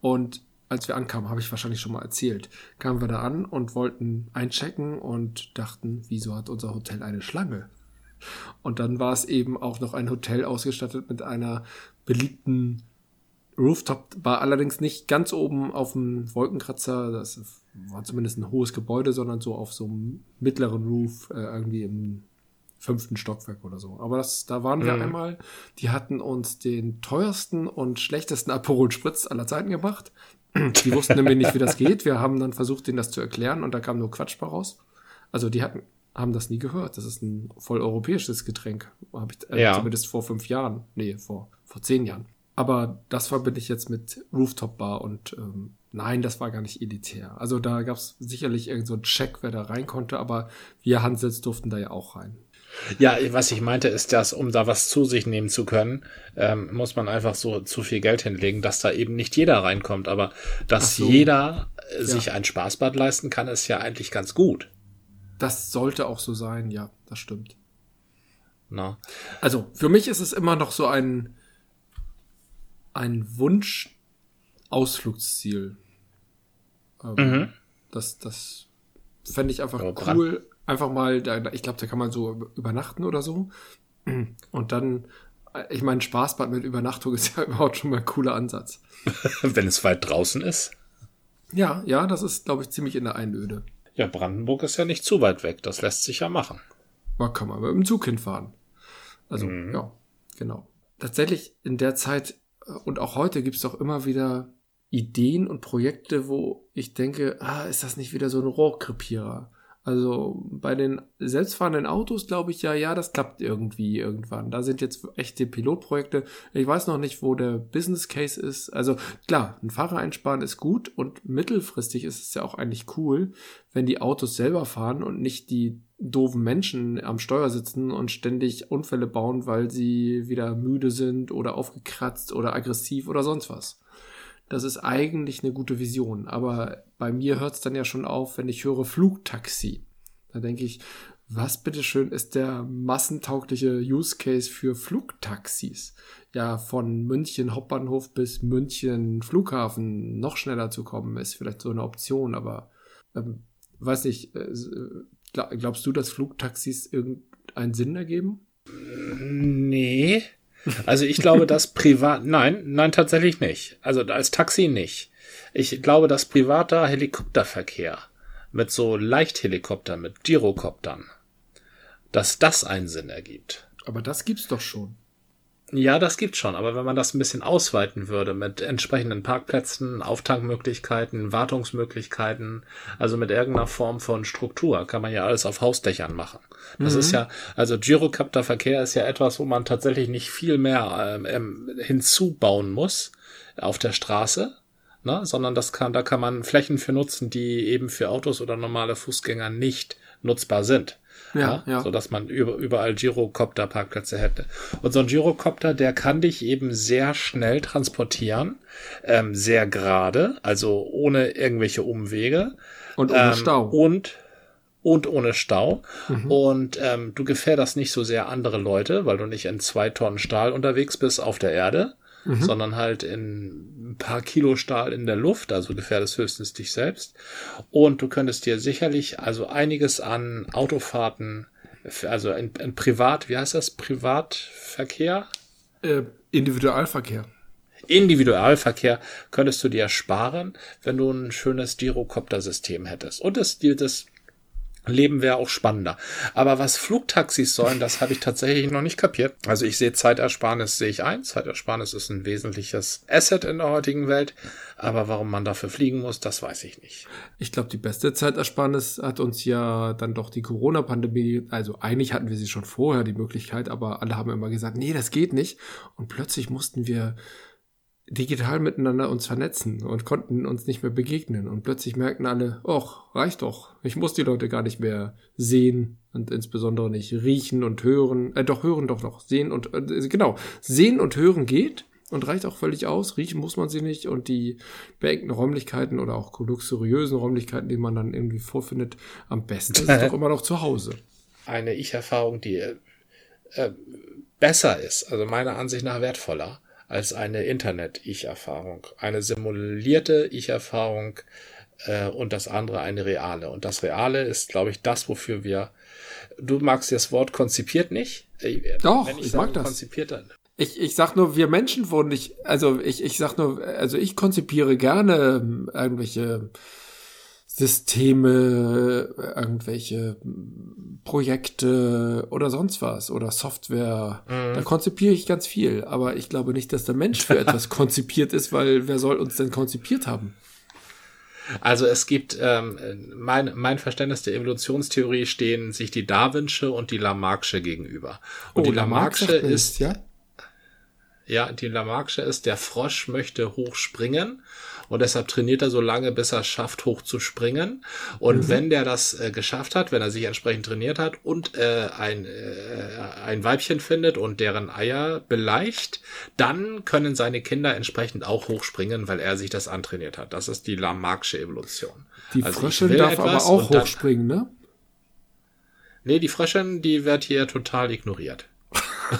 Und als wir ankamen, habe ich wahrscheinlich schon mal erzählt, kamen wir da an und wollten einchecken und dachten, wieso hat unser Hotel eine Schlange? Und dann war es eben auch noch ein Hotel ausgestattet mit einer beliebten Rooftop, war allerdings nicht ganz oben auf dem Wolkenkratzer, das war zumindest ein hohes Gebäude, sondern so auf so einem mittleren Roof, äh, irgendwie im fünften Stockwerk oder so. Aber das, da waren wir mhm. einmal. Die hatten uns den teuersten und schlechtesten Aperol Spritz aller Zeiten gemacht. Die wussten nämlich nicht, wie das geht. Wir haben dann versucht, denen das zu erklären und da kam nur Quatsch bei raus. Also die hatten, haben das nie gehört. Das ist ein voll europäisches Getränk. Habe ich äh, ja. zumindest vor fünf Jahren. Nee, vor, vor zehn Jahren. Aber das verbinde ich jetzt mit Rooftop Bar und ähm, nein, das war gar nicht elitär. Also da gab es sicherlich irgendeinen so Check, wer da rein konnte, aber wir Hansels durften da ja auch rein. Ja, was ich meinte, ist, dass um da was zu sich nehmen zu können, ähm, muss man einfach so zu viel Geld hinlegen, dass da eben nicht jeder reinkommt. Aber dass so. jeder äh, ja. sich ein Spaßbad leisten kann, ist ja eigentlich ganz gut. Das sollte auch so sein, ja, das stimmt. Na. Also für mich ist es immer noch so ein, ein Wunsch-Ausflugsziel. Ähm, mhm. Das, das fände ich einfach oh, cool einfach mal, da, ich glaube, da kann man so übernachten oder so. Und dann, ich meine, Spaßbad mit Übernachtung *laughs* ist ja überhaupt schon mal ein cooler Ansatz. *laughs* Wenn es weit draußen ist. Ja, ja, das ist, glaube ich, ziemlich in der Einöde. Ja, Brandenburg ist ja nicht zu weit weg. Das lässt sich ja machen. Da kann man mit dem Zug hinfahren. Also, mhm. ja, genau. Tatsächlich in der Zeit äh, und auch heute gibt es doch immer wieder Ideen und Projekte, wo ich denke, ah, ist das nicht wieder so ein Rohrkrepierer? Also bei den selbstfahrenden Autos glaube ich ja, ja, das klappt irgendwie irgendwann. Da sind jetzt echte Pilotprojekte. Ich weiß noch nicht, wo der Business Case ist. Also klar, ein Fahrer einsparen ist gut und mittelfristig ist es ja auch eigentlich cool, wenn die Autos selber fahren und nicht die doofen Menschen am Steuer sitzen und ständig Unfälle bauen, weil sie wieder müde sind oder aufgekratzt oder aggressiv oder sonst was. Das ist eigentlich eine gute Vision. Aber bei mir hört es dann ja schon auf, wenn ich höre Flugtaxi. Da denke ich, was bitteschön ist der massentaugliche Use Case für Flugtaxis? Ja, von München Hauptbahnhof bis München Flughafen noch schneller zu kommen, ist vielleicht so eine Option, aber ähm, weiß nicht, äh, glaubst du, dass Flugtaxis irgendeinen Sinn ergeben? Nee. Also ich glaube, dass privat, nein, nein, tatsächlich nicht. Also als Taxi nicht. Ich glaube, dass privater Helikopterverkehr mit so Leichthelikoptern, mit Girokoptern, dass das einen Sinn ergibt. Aber das gibt's doch schon. Ja, das gibt's schon, aber wenn man das ein bisschen ausweiten würde mit entsprechenden Parkplätzen, Auftankmöglichkeiten, Wartungsmöglichkeiten, also mit irgendeiner Form von Struktur, kann man ja alles auf Hausdächern machen. Das mhm. ist ja, also Girocopter-Verkehr ist ja etwas, wo man tatsächlich nicht viel mehr ähm, ähm hinzubauen muss auf der Straße, ne? sondern das kann, da kann man Flächen für nutzen, die eben für Autos oder normale Fußgänger nicht nutzbar sind. Ja, ja. So dass man überall Girocopter-Parkplätze hätte. Und so ein Girocopter, der kann dich eben sehr schnell transportieren, ähm, sehr gerade, also ohne irgendwelche Umwege. Und ohne ähm, Stau. Und und ohne Stau. Mhm. Und ähm, du gefährdest nicht so sehr andere Leute, weil du nicht in zwei Tonnen Stahl unterwegs bist auf der Erde, mhm. sondern halt in ein paar Kilo Stahl in der Luft, also gefährdest höchstens dich selbst. Und du könntest dir sicherlich also einiges an Autofahrten, also in, in Privat, wie heißt das, Privatverkehr? Äh, Individualverkehr. Individualverkehr könntest du dir sparen, wenn du ein schönes Girocopter-System hättest. Und das, das Leben wäre auch spannender. Aber was Flugtaxis sollen, das habe ich tatsächlich noch nicht kapiert. Also ich sehe Zeitersparnis, sehe ich ein. Zeitersparnis ist ein wesentliches Asset in der heutigen Welt. Aber warum man dafür fliegen muss, das weiß ich nicht. Ich glaube, die beste Zeitersparnis hat uns ja dann doch die Corona-Pandemie, also eigentlich hatten wir sie schon vorher, die Möglichkeit, aber alle haben immer gesagt, nee, das geht nicht. Und plötzlich mussten wir digital miteinander uns vernetzen und konnten uns nicht mehr begegnen. Und plötzlich merkten alle, ach, reicht doch. Ich muss die Leute gar nicht mehr sehen und insbesondere nicht riechen und hören. Äh, doch, hören doch noch. Sehen und, äh, genau. Sehen und hören geht und reicht auch völlig aus. Riechen muss man sie nicht und die beengten Räumlichkeiten oder auch luxuriösen Räumlichkeiten, die man dann irgendwie vorfindet, am besten ist *laughs* doch immer noch zu Hause. Eine Ich-Erfahrung, die äh, besser ist, also meiner Ansicht nach wertvoller als eine Internet-Ich-Erfahrung. Eine simulierte Ich-Erfahrung äh, und das andere eine reale. Und das Reale ist, glaube ich, das, wofür wir. Du magst das Wort konzipiert nicht? Äh, Doch, ich, ich mag das. Konzipiert, dann, ich, ich sag nur, wir Menschen wurden nicht, also ich, ich sag nur, also ich konzipiere gerne ähm, irgendwelche Systeme, irgendwelche Projekte oder sonst was oder Software. Mhm. Da konzipiere ich ganz viel, aber ich glaube nicht, dass der Mensch für etwas *laughs* konzipiert ist, weil wer soll uns denn konzipiert haben? Also es gibt ähm, mein, mein Verständnis der Evolutionstheorie stehen sich die Darwinsche und die Lamarck'sche gegenüber. Und oh, die Lamarck'sche ist ja ja, die Lamarck'sche ist der Frosch möchte hochspringen und deshalb trainiert er so lange, bis er es schafft, hoch zu springen. Und mhm. wenn der das äh, geschafft hat, wenn er sich entsprechend trainiert hat und äh, ein, äh, ein Weibchen findet und deren Eier beleicht, dann können seine Kinder entsprechend auch hochspringen, weil er sich das antrainiert hat. Das ist die Lamarck'sche Evolution. Die also Fröschin darf aber auch hochspringen, ne? Nee, die Fröschin, die wird hier total ignoriert.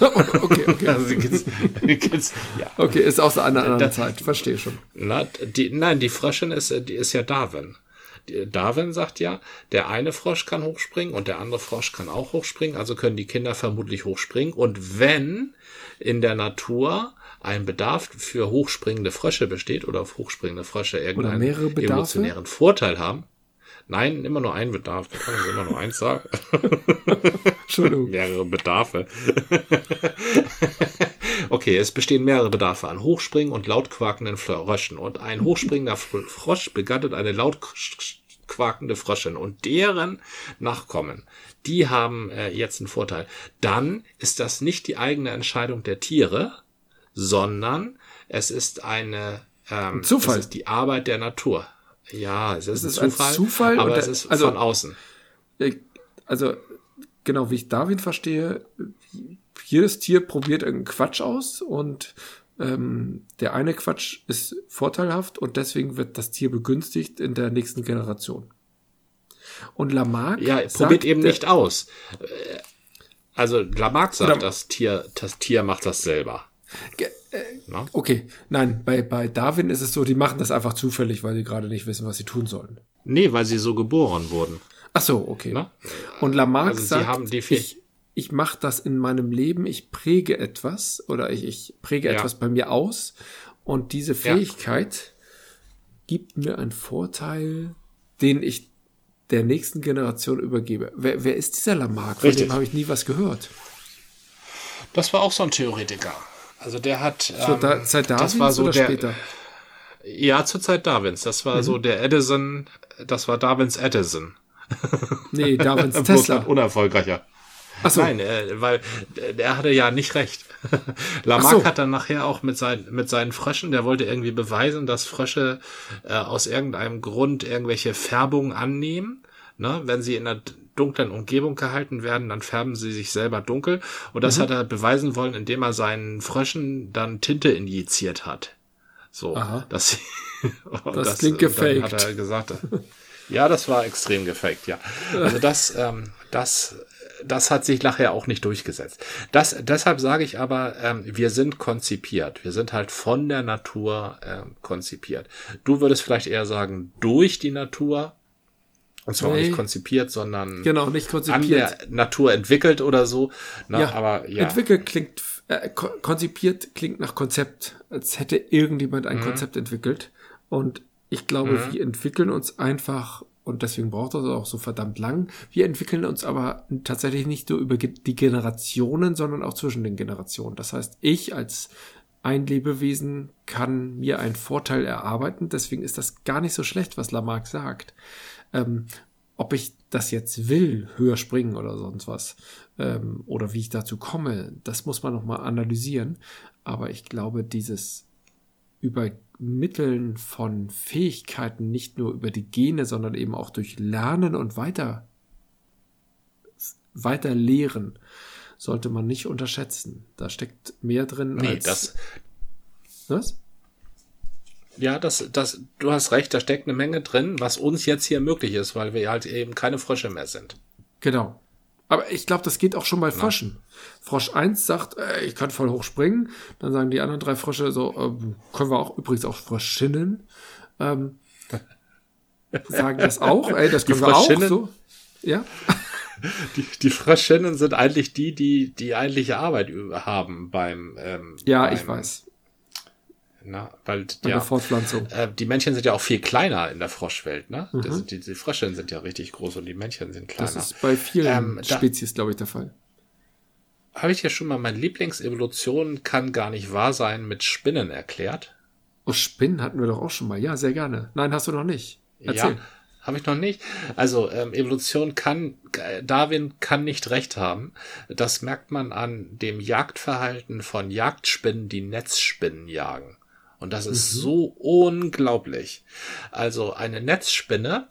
*laughs* okay, okay. Also geht's, geht's, ja. Okay, ist aus einer anderen Zeit, verstehe schon. Na, die, nein, die Fröschin ist, die ist ja Darwin. Darwin sagt ja, der eine Frosch kann hochspringen und der andere Frosch kann auch hochspringen, also können die Kinder vermutlich hochspringen. Und wenn in der Natur ein Bedarf für hochspringende Frösche besteht oder auf hochspringende Frösche irgendeinen evolutionären Vorteil haben, Nein, immer nur ein Bedarf. Da kann man immer nur eins sagen. *laughs* Entschuldigung. mehrere Bedarfe. *laughs* okay, es bestehen mehrere Bedarfe an Hochspringen und lautquakenden Fröschen. Und ein hochspringender Frosch begattet eine lautquakende Fröschin. Und deren Nachkommen, die haben äh, jetzt einen Vorteil. Dann ist das nicht die eigene Entscheidung der Tiere, sondern es ist eine ähm, Zufall. Es ist die Arbeit der Natur. Ja, es ist, es ist Zufall, Zufall, aber es ist also, von außen. Also, genau wie ich Darwin verstehe, jedes Tier probiert irgendeinen Quatsch aus und ähm, der eine Quatsch ist vorteilhaft und deswegen wird das Tier begünstigt in der nächsten Generation. Und Lamarck ja, probiert eben nicht aus. Also Lamarck sagt, das Tier, das Tier macht das selber. Äh, okay, nein, bei, bei Darwin ist es so, die machen das einfach zufällig, weil sie gerade nicht wissen, was sie tun sollen. Nee, weil sie so geboren wurden. Ach so, okay. Na? Und Lamarck also sagt, haben die ich, ich mache das in meinem Leben, ich präge etwas oder ich, ich präge ja. etwas bei mir aus und diese Fähigkeit ja. gibt mir einen Vorteil, den ich der nächsten Generation übergebe. Wer, wer ist dieser Lamarck? Von dem habe ich nie was gehört. Das war auch so ein Theoretiker. Also der hat. Ähm, Zur Zeit Darwins das war so oder der, später? Ja, zur Zeit Darwins. Das war mhm. so der Edison, das war Darwins Edison. Nee, *laughs* Darwins Tesla. Unerfolgreicher. Ach so. Nein, äh, weil äh, er hatte ja nicht recht. *laughs* Lamarck so. hat dann nachher auch mit, sein, mit seinen Fröschen, der wollte irgendwie beweisen, dass Frösche äh, aus irgendeinem Grund irgendwelche Färbungen annehmen. Ne? Wenn sie in einer dunklen Umgebung gehalten werden, dann färben sie sich selber dunkel. Und das mhm. hat er beweisen wollen, indem er seinen Fröschen dann Tinte injiziert hat. So, Aha. dass *laughs* das, das klingt gefaked. Hat er gesagt, ja, das war extrem gefaked, ja. Also das, ähm, das das hat sich nachher auch nicht durchgesetzt. Das, deshalb sage ich aber, ähm, wir sind konzipiert. Wir sind halt von der Natur ähm, konzipiert. Du würdest vielleicht eher sagen, durch die Natur. Und zwar nee. nicht konzipiert, sondern genau, nicht konzipiert. an der Natur entwickelt oder so. Na, ja, aber ja. Entwickelt klingt, äh, konzipiert klingt nach Konzept, als hätte irgendjemand ein mhm. Konzept entwickelt. Und ich glaube, mhm. wir entwickeln uns einfach und deswegen braucht das auch so verdammt lang. Wir entwickeln uns aber tatsächlich nicht nur über die Generationen, sondern auch zwischen den Generationen. Das heißt, ich als ein Lebewesen kann mir einen Vorteil erarbeiten. Deswegen ist das gar nicht so schlecht, was Lamarck sagt. Ähm, ob ich das jetzt will, höher springen oder sonst was, ähm, oder wie ich dazu komme, das muss man nochmal analysieren. Aber ich glaube, dieses Übermitteln von Fähigkeiten nicht nur über die Gene, sondern eben auch durch Lernen und weiter, weiter lehren, sollte man nicht unterschätzen. Da steckt mehr drin nee, als. Das, was? Ja, das, das, du hast recht, da steckt eine Menge drin, was uns jetzt hier möglich ist, weil wir halt eben keine Frösche mehr sind. Genau. Aber ich glaube, das geht auch schon bei Fröschen. Ja. Frosch 1 sagt, äh, ich kann voll hoch springen. Dann sagen die anderen drei Frösche so, äh, können wir auch übrigens auch Fröschinnen. Ähm, *laughs* sagen das auch, ey, das können wir auch so. Ja. *laughs* Die, die Fröschinnen sind eigentlich die, die die eigentliche Arbeit haben beim. Ähm, ja, beim, ich weiß. Na, weil Fortpflanzung. Äh, die Männchen sind ja auch viel kleiner in der Froschwelt, ne? Mhm. Das, die, die Frösche sind ja richtig groß und die Männchen sind kleiner. Das ist bei vielen ähm, Spezies, glaube ich, der Fall. Habe ich ja schon mal meine Lieblingsevolution kann gar nicht wahr sein mit Spinnen erklärt. Oh, Spinnen hatten wir doch auch schon mal. Ja, sehr gerne. Nein, hast du noch nicht. Erzähl. Ja, habe ich noch nicht. Also ähm, Evolution kann, Darwin kann nicht recht haben. Das merkt man an dem Jagdverhalten von Jagdspinnen, die Netzspinnen jagen. Und das ist mhm. so unglaublich. Also eine Netzspinne,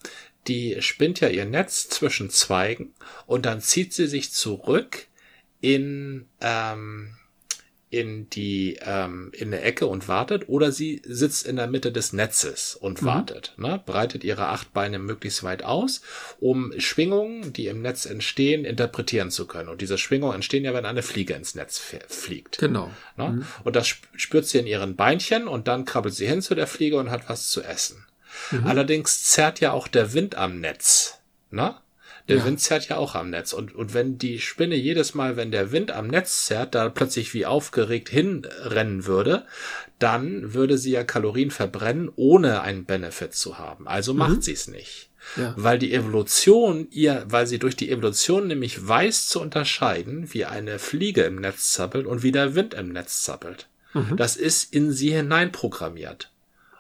die spinnt ja ihr Netz zwischen Zweigen und dann zieht sie sich zurück in, ähm, in die ähm, in der Ecke und wartet oder sie sitzt in der Mitte des Netzes und mhm. wartet, ne? breitet ihre acht Beine möglichst weit aus, um Schwingungen, die im Netz entstehen, interpretieren zu können. Und diese Schwingungen entstehen ja, wenn eine Fliege ins Netz fliegt. Genau. Ne? Mhm. Und das spürt sie in ihren Beinchen und dann krabbelt sie hin zu der Fliege und hat was zu essen. Mhm. Allerdings zerrt ja auch der Wind am Netz. Ne? Der ja. Wind zerrt ja auch am Netz. Und, und wenn die Spinne jedes Mal, wenn der Wind am Netz zerrt, da plötzlich wie aufgeregt hinrennen würde, dann würde sie ja Kalorien verbrennen, ohne einen Benefit zu haben. Also macht mhm. sie es nicht. Ja. Weil die Evolution ihr, weil sie durch die Evolution nämlich weiß zu unterscheiden, wie eine Fliege im Netz zappelt und wie der Wind im Netz zappelt. Mhm. Das ist in sie hineinprogrammiert.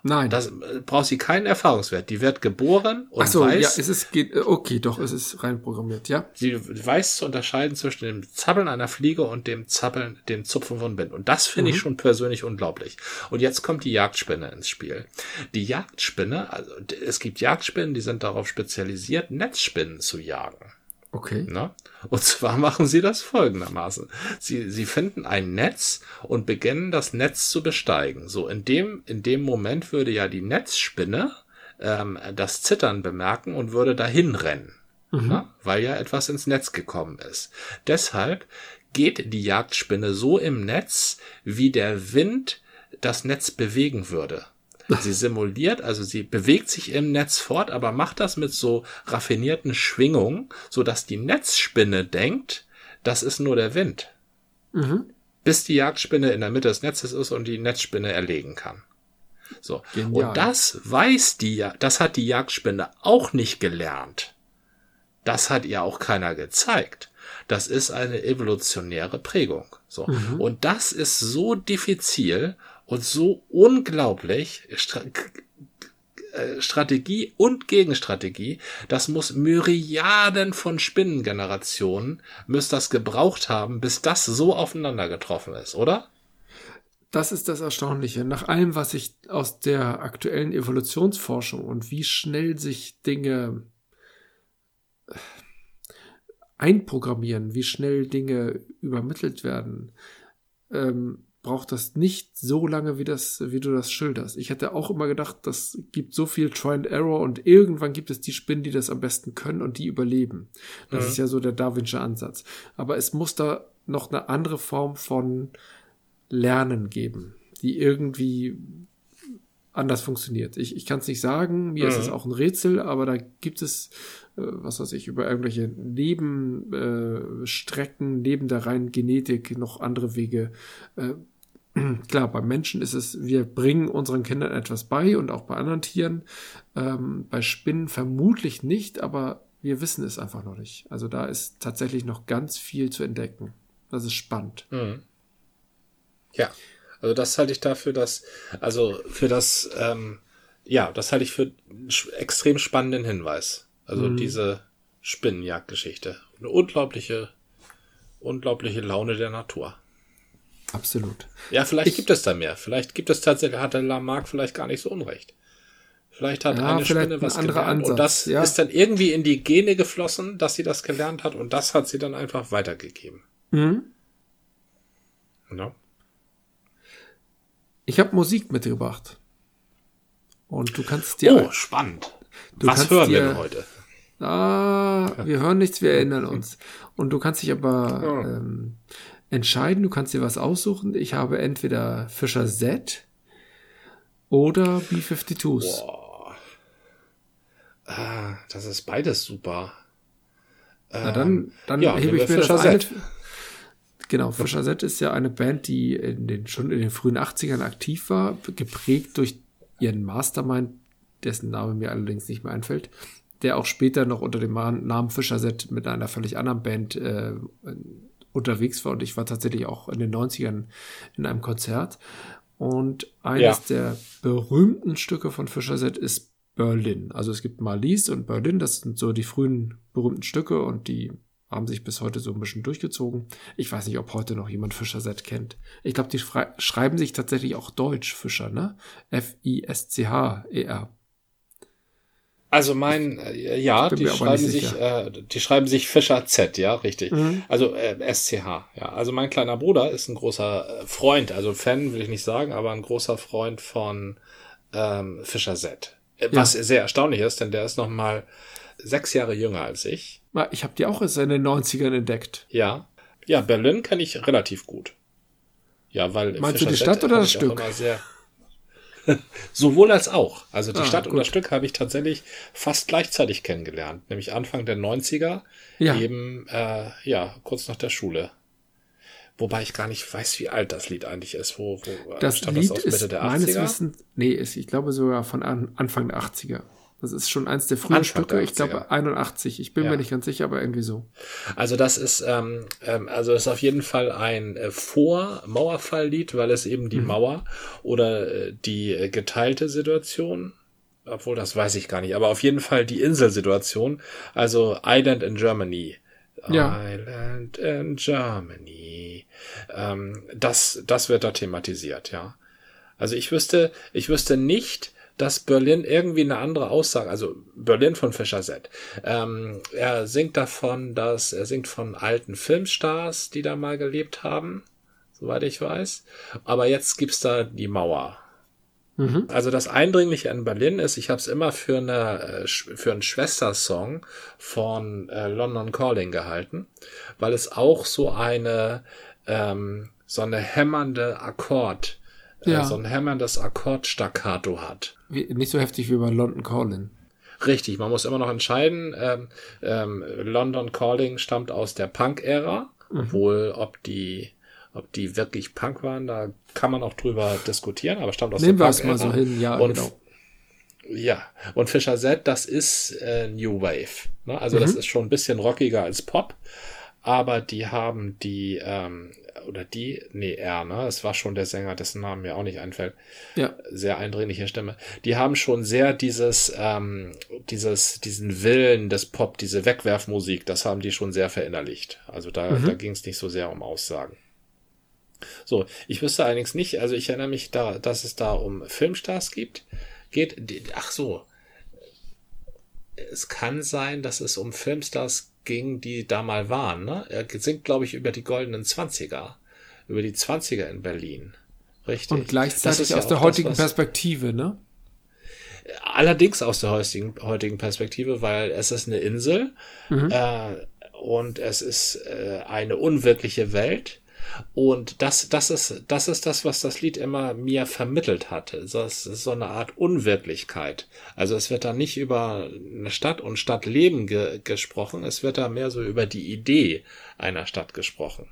Nein. Das äh, braucht sie keinen Erfahrungswert. Die wird geboren und Ach so, weiß. Ja, es ist, geht, okay, doch, es ist rein programmiert, ja. Sie weiß zu unterscheiden zwischen dem Zappeln einer Fliege und dem Zappeln, dem Zupfen von Wind. Und das finde mhm. ich schon persönlich unglaublich. Und jetzt kommt die Jagdspinne ins Spiel. Die Jagdspinne, also es gibt Jagdspinnen, die sind darauf spezialisiert, Netzspinnen zu jagen. Okay. Ne? Und zwar *laughs* machen sie das folgendermaßen. Sie, sie finden ein Netz und beginnen das Netz zu besteigen. So, in dem, in dem Moment würde ja die Netzspinne ähm, das Zittern bemerken und würde dahin rennen. Mhm. Ne? Weil ja etwas ins Netz gekommen ist. Deshalb geht die Jagdspinne so im Netz, wie der Wind das Netz bewegen würde. Sie simuliert, also sie bewegt sich im Netz fort, aber macht das mit so raffinierten Schwingungen, so dass die Netzspinne denkt, das ist nur der Wind. Mhm. Bis die Jagdspinne in der Mitte des Netzes ist und die Netzspinne erlegen kann. So. Genial. Und das weiß die, das hat die Jagdspinne auch nicht gelernt. Das hat ihr auch keiner gezeigt. das ist eine evolutionäre Prägung. So. Mhm. Und das ist so diffizil und so unglaublich äh, Strategie und Gegenstrategie, das muss Myriaden von Spinnengenerationen, müsste das gebraucht haben, bis das so aufeinander getroffen ist, oder? Das ist das Erstaunliche. Nach allem, was ich aus der aktuellen Evolutionsforschung und wie schnell sich Dinge äh, einprogrammieren, wie schnell Dinge übermittelt werden, ähm, braucht das nicht so lange, wie das, wie du das schilderst. Ich hätte auch immer gedacht, das gibt so viel Try and Error und irgendwann gibt es die Spinnen, die das am besten können und die überleben. Das mhm. ist ja so der Darwinsche Ansatz. Aber es muss da noch eine andere Form von Lernen geben, die irgendwie anders funktioniert. Ich, ich kann es nicht sagen, mir mhm. ist es auch ein Rätsel, aber da gibt es, äh, was weiß ich, über irgendwelche Nebenstrecken, äh, neben der reinen Genetik noch andere Wege, äh, *clears throat* klar, beim Menschen ist es, wir bringen unseren Kindern etwas bei und auch bei anderen Tieren. Ähm, bei Spinnen vermutlich nicht, aber wir wissen es einfach noch nicht. Also da ist tatsächlich noch ganz viel zu entdecken. Das ist spannend. Mhm. Ja, also das halte ich dafür, dass, also für das, ähm, ja, das halte ich für einen extrem spannenden Hinweis. Also mhm. diese Spinnenjagdgeschichte. Eine unglaubliche, unglaubliche Laune der Natur. Absolut. Ja, vielleicht ich, gibt es da mehr. Vielleicht gibt es tatsächlich, hat der Lamarck vielleicht gar nicht so unrecht. Vielleicht hat ja, eine vielleicht Spinne was gelernt Ansatz, und das ja. ist dann irgendwie in die Gene geflossen, dass sie das gelernt hat und das hat sie dann einfach weitergegeben. Mhm. No? Ich habe Musik mitgebracht. Und du kannst dir. Oh, spannend. Was hören dir, wir denn heute? Ah, wir hören nichts, wir erinnern uns. Und du kannst dich aber oh. ähm, entscheiden, du kannst dir was aussuchen. Ich habe entweder Fischer Z oder B-52s. Boah. Ah, das ist beides super. Na dann, ähm, dann ja, hebe ich mir Fischer das eine. Genau, Fischer Z ist ja eine Band, die in den, schon in den frühen 80ern aktiv war, geprägt durch ihren Mastermind, dessen Name mir allerdings nicht mehr einfällt, der auch später noch unter dem Namen Fischer Z mit einer völlig anderen Band äh, unterwegs war und ich war tatsächlich auch in den 90ern in einem Konzert. Und eines ja. der berühmten Stücke von Fischer Z ist Berlin. Also es gibt Marlies und Berlin, das sind so die frühen berühmten Stücke und die haben sich bis heute so ein bisschen durchgezogen. Ich weiß nicht, ob heute noch jemand Fischer Z kennt. Ich glaube, die schreiben sich tatsächlich auch Deutsch Fischer, ne? F-I-S-C-H-E-R. Also mein, äh, ja, die schreiben sich, äh, die schreiben sich Fischer Z, ja, richtig. Mhm. Also äh, SCH, ja. Also mein kleiner Bruder ist ein großer äh, Freund, also Fan will ich nicht sagen, aber ein großer Freund von ähm, Fischer Z. Äh, was ja. sehr erstaunlich ist, denn der ist noch mal sechs Jahre jünger als ich. Ich habe die auch erst in den 90ern entdeckt. Ja. Ja, Berlin kenne ich relativ gut. Ja, weil Meinst Fischer du die Stadt Z oder das Stück? Sehr, *laughs* Sowohl als auch. Also die ah, Stadt gut. und das Stück habe ich tatsächlich fast gleichzeitig kennengelernt, nämlich Anfang der 90er, ja. eben äh, ja kurz nach der Schule. Wobei ich gar nicht weiß, wie alt das Lied eigentlich ist. Wo, wo das Lied das ist meines Wissens, nee, ist, ich glaube sogar von Anfang der 80er. Das ist schon eins der frühen Anfang Stücke, ich glaube 81. Ich bin ja. mir nicht ganz sicher, aber irgendwie so. Also das ist ähm, ähm, also ist auf jeden Fall ein äh, Vor-Mauerfall-Lied, weil es eben die mhm. Mauer oder äh, die äh, geteilte Situation obwohl das weiß ich gar nicht, aber auf jeden Fall die Inselsituation, also Island in Germany. Ja. Island in Germany. Ähm, das, das wird da thematisiert, ja. Also ich wüsste, ich wüsste nicht, dass Berlin irgendwie eine andere Aussage, also Berlin von Fischer Z. Ähm, er singt davon, dass er singt von alten Filmstars, die da mal gelebt haben, soweit ich weiß. Aber jetzt gibt's da die Mauer. Mhm. Also das Eindringliche in Berlin ist, ich habe es immer für eine äh, für einen Schwestersong von äh, London Calling gehalten, weil es auch so eine ähm, so eine hämmernde Akkord äh, ja. so ein hämmerndes Akkordstaccato hat. Wie, nicht so heftig wie bei London Calling. Richtig, man muss immer noch entscheiden. Ähm, ähm, London Calling stammt aus der Punk-Ära, mhm. obwohl ob die, ob die wirklich Punk waren, da kann man auch drüber diskutieren, aber stammt aus Nehmen der Punk-Ära. mal so hin, ja, und, genau. Ja, und Fischer Z, das ist äh, New Wave. Ne? Also mhm. das ist schon ein bisschen rockiger als Pop, aber die haben die, ähm, oder die, nee, er, ne? Es war schon der Sänger, dessen Namen mir auch nicht einfällt. Ja. Sehr eindringliche Stimme. Die haben schon sehr dieses, ähm, dieses, diesen Willen des Pop, diese Wegwerfmusik, das haben die schon sehr verinnerlicht. Also da, mhm. da ging es nicht so sehr um Aussagen. So, ich wüsste allerdings nicht, also ich erinnere mich da, dass es da um Filmstars gibt, geht, ach so. Es kann sein, dass es um Filmstars ging, die da mal waren, ne? Er singt, glaube ich, über die goldenen Zwanziger. Über die Zwanziger in Berlin. Richtig. Und gleichzeitig aus ja der heutigen das, Perspektive, ne? Allerdings aus der heutigen, heutigen Perspektive, weil es ist eine Insel mhm. äh, und es ist äh, eine unwirkliche Welt und das, das ist, das ist das, was das Lied immer mir vermittelt hatte. Das ist so eine Art Unwirklichkeit. Also es wird da nicht über eine Stadt und Stadtleben ge gesprochen, es wird da mehr so über die Idee einer Stadt gesprochen.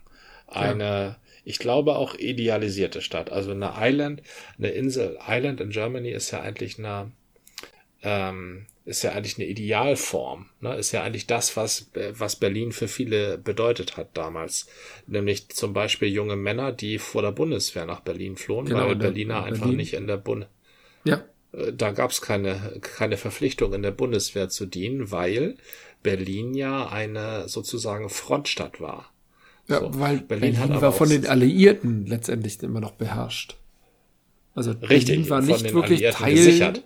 Eine, ja. ich glaube auch idealisierte Stadt. Also eine Island, eine Insel, Island in Germany ist ja eigentlich eine, ähm, ist ja eigentlich eine Idealform. Ne? Ist ja eigentlich das, was, was Berlin für viele bedeutet hat damals. Nämlich zum Beispiel junge Männer, die vor der Bundeswehr nach Berlin flohen, genau, weil Berliner Berlin. einfach nicht in der Bund. Ja. Äh, da gab es keine, keine Verpflichtung, in der Bundeswehr zu dienen, weil Berlin ja eine sozusagen Frontstadt war. Ja, so. weil Berlin, Berlin war von den Alliierten letztendlich immer noch beherrscht. Also Berlin Richtig, war nicht wirklich Teil, gesichert.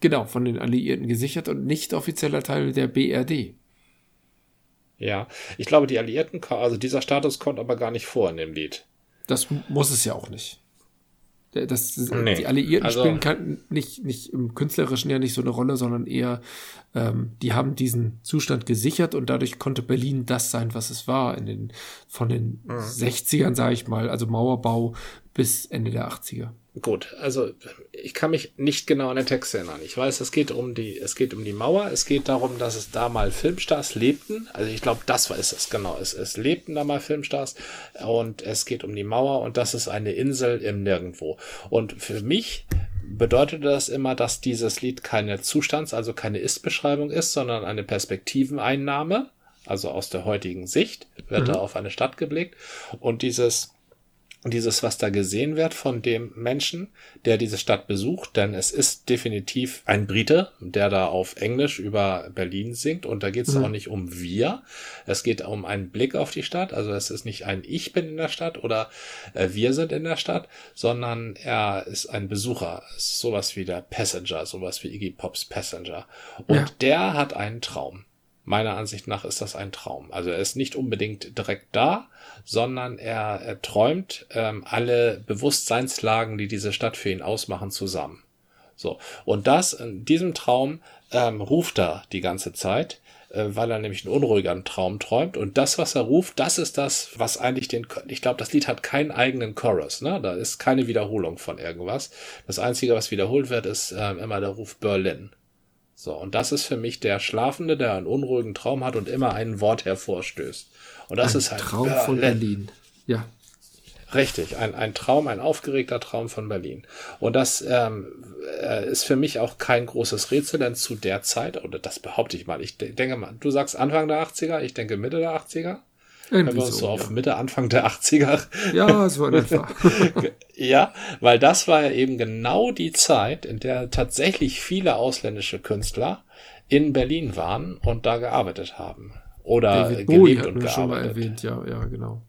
Genau, von den Alliierten gesichert und nicht offizieller Teil der BRD. Ja, ich glaube, die Alliierten, also dieser Status kommt aber gar nicht vor in dem Lied. Das muss es ja auch nicht. Das, nee, die Alliierten also, spielen kann, nicht, nicht im Künstlerischen ja nicht so eine Rolle, sondern eher, ähm, die haben diesen Zustand gesichert und dadurch konnte Berlin das sein, was es war in den, von den mhm. 60ern, sage ich mal, also Mauerbau bis Ende der 80er. Gut, also ich kann mich nicht genau an den Text erinnern. Ich weiß, es geht um die, es geht um die Mauer, es geht darum, dass es da mal Filmstars lebten. Also ich glaube, das war es, genau. Es, es lebten da mal Filmstars und es geht um die Mauer und das ist eine Insel im Nirgendwo. Und für mich bedeutet das immer, dass dieses Lied keine Zustands-, also keine Ist-Beschreibung ist, sondern eine Perspektiveneinnahme. Also aus der heutigen Sicht wird mhm. da auf eine Stadt geblickt. Und dieses dieses, was da gesehen wird von dem Menschen, der diese Stadt besucht, denn es ist definitiv ein Brite, der da auf Englisch über Berlin singt und da geht es mhm. auch nicht um wir, es geht um einen Blick auf die Stadt, also es ist nicht ein Ich bin in der Stadt oder äh, wir sind in der Stadt, sondern er ist ein Besucher, ist sowas wie der Passenger, sowas wie Iggy Pops Passenger und ja. der hat einen Traum. Meiner Ansicht nach ist das ein Traum. Also er ist nicht unbedingt direkt da, sondern er, er träumt ähm, alle Bewusstseinslagen, die diese Stadt für ihn ausmachen, zusammen. So. Und das, in diesem Traum, ähm, ruft er die ganze Zeit, äh, weil er nämlich einen unruhigeren Traum träumt. Und das, was er ruft, das ist das, was eigentlich den, ich glaube, das Lied hat keinen eigenen Chorus, ne? Da ist keine Wiederholung von irgendwas. Das Einzige, was wiederholt wird, ist äh, immer der Ruf Berlin. So, und das ist für mich der Schlafende, der einen unruhigen Traum hat und immer ein Wort hervorstößt. Und das ein ist halt Traum Berlin. von Berlin. Ja. Richtig, ein, ein Traum, ein aufgeregter Traum von Berlin. Und das ähm, äh, ist für mich auch kein großes Rätsel, denn zu der Zeit, oder das behaupte ich mal, ich denke mal, du sagst Anfang der 80er, ich denke Mitte der 80er. Irgendwie Wenn wir uns so, so auf ja. Mitte, Anfang der 80er. *laughs* Ja, so in etwa. *laughs* ja, weil das war ja eben genau die Zeit, in der tatsächlich viele ausländische Künstler in Berlin waren und da gearbeitet haben. Oder David gelebt Bowie und gearbeitet. Schon mal erwähnt, ja, ja, genau.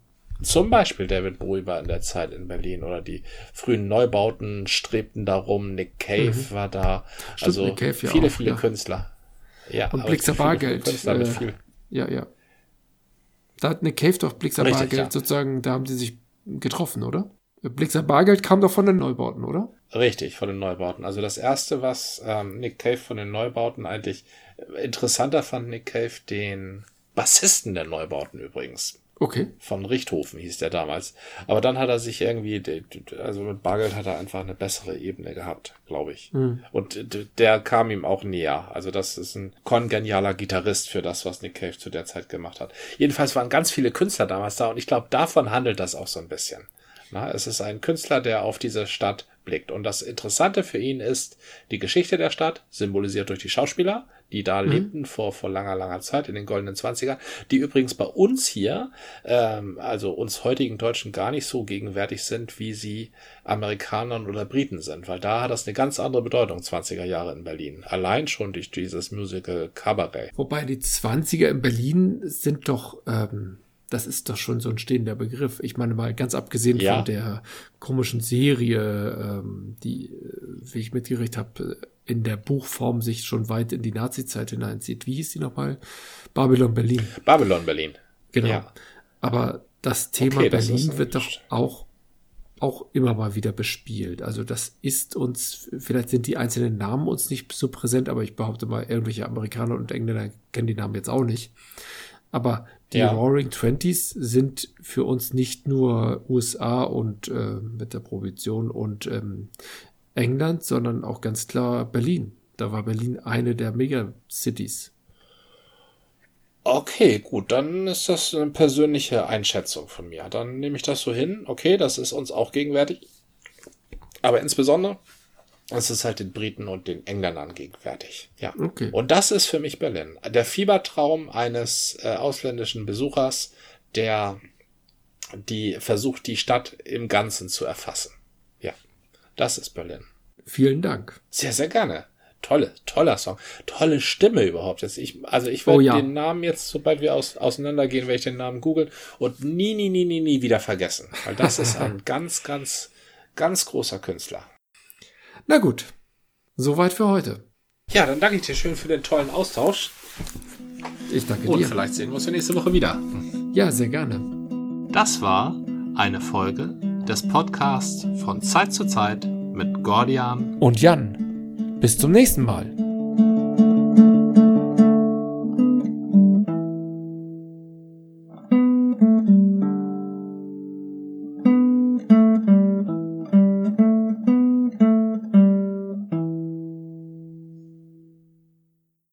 Zum Beispiel David Bowie war in der Zeit in Berlin oder die frühen Neubauten strebten darum, Nick Cave mhm. war da. Stimmt, also Cave, ja viele, auch, viele ja. Künstler. Ja, und Blixer Bargeld. Äh, ja, ja. Da hat eine Cave doch Blixer Richtig, Bargeld ja. sozusagen, da haben sie sich getroffen, oder? Blixer Bargeld kam doch von den Neubauten, oder? Richtig, von den Neubauten. Also das erste, was ähm, Nick Cave von den Neubauten eigentlich interessanter fand, Nick Cave den Bassisten der Neubauten übrigens. Okay. Von Richthofen hieß der damals. Aber dann hat er sich irgendwie, also mit Bargeld hat er einfach eine bessere Ebene gehabt, glaube ich. Mhm. Und der kam ihm auch näher. Also das ist ein kongenialer Gitarrist für das, was Nick Cave zu der Zeit gemacht hat. Jedenfalls waren ganz viele Künstler damals da und ich glaube, davon handelt das auch so ein bisschen. Na, es ist ein Künstler, der auf diese Stadt blickt. Und das Interessante für ihn ist die Geschichte der Stadt, symbolisiert durch die Schauspieler, die da mhm. lebten vor, vor langer, langer Zeit in den goldenen Zwanziger, die übrigens bei uns hier, ähm, also uns heutigen Deutschen gar nicht so gegenwärtig sind, wie sie Amerikanern oder Briten sind, weil da hat das eine ganz andere Bedeutung, 20er Jahre in Berlin. Allein schon durch dieses Musical Cabaret. Wobei die 20er in Berlin sind doch, ähm das ist doch schon so ein stehender Begriff. Ich meine mal, ganz abgesehen ja. von der komischen Serie, ähm, die, äh, wie ich mitgerichtet habe, in der Buchform sich schon weit in die Nazi-Zeit hineinzieht. Wie hieß die nochmal? Babylon Berlin. Babylon Berlin. Genau. Ja. Aber das Thema okay, Berlin das wird doch auch auch immer mal wieder bespielt. Also das ist uns, vielleicht sind die einzelnen Namen uns nicht so präsent, aber ich behaupte mal, irgendwelche Amerikaner und Engländer kennen die Namen jetzt auch nicht. Aber die ja. Roaring Twenties sind für uns nicht nur USA und äh, mit der Prohibition und ähm, England, sondern auch ganz klar Berlin. Da war Berlin eine der Megacities. Okay, gut, dann ist das eine persönliche Einschätzung von mir. Dann nehme ich das so hin. Okay, das ist uns auch gegenwärtig. Aber insbesondere es ist halt den Briten und den Engländern gegenwärtig. Ja. Okay. Und das ist für mich Berlin. Der Fiebertraum eines äh, ausländischen Besuchers, der die versucht, die Stadt im Ganzen zu erfassen. Ja. Das ist Berlin. Vielen Dank. Sehr, sehr gerne. Tolle, toller Song. Tolle Stimme überhaupt. Jetzt ich, also ich werde oh, ja. den Namen jetzt, sobald wir aus, auseinandergehen, werde ich den Namen googeln und nie, nie, nie, nie, nie wieder vergessen. Weil das ist *laughs* ein ganz, ganz, ganz großer Künstler. Na gut, soweit für heute. Ja, dann danke ich dir schön für den tollen Austausch. Ich danke Und dir. Und vielleicht sehen wir uns ja nächste Woche wieder. Ja, sehr gerne. Das war eine Folge des Podcasts von Zeit zu Zeit mit Gordian und Jan. Bis zum nächsten Mal.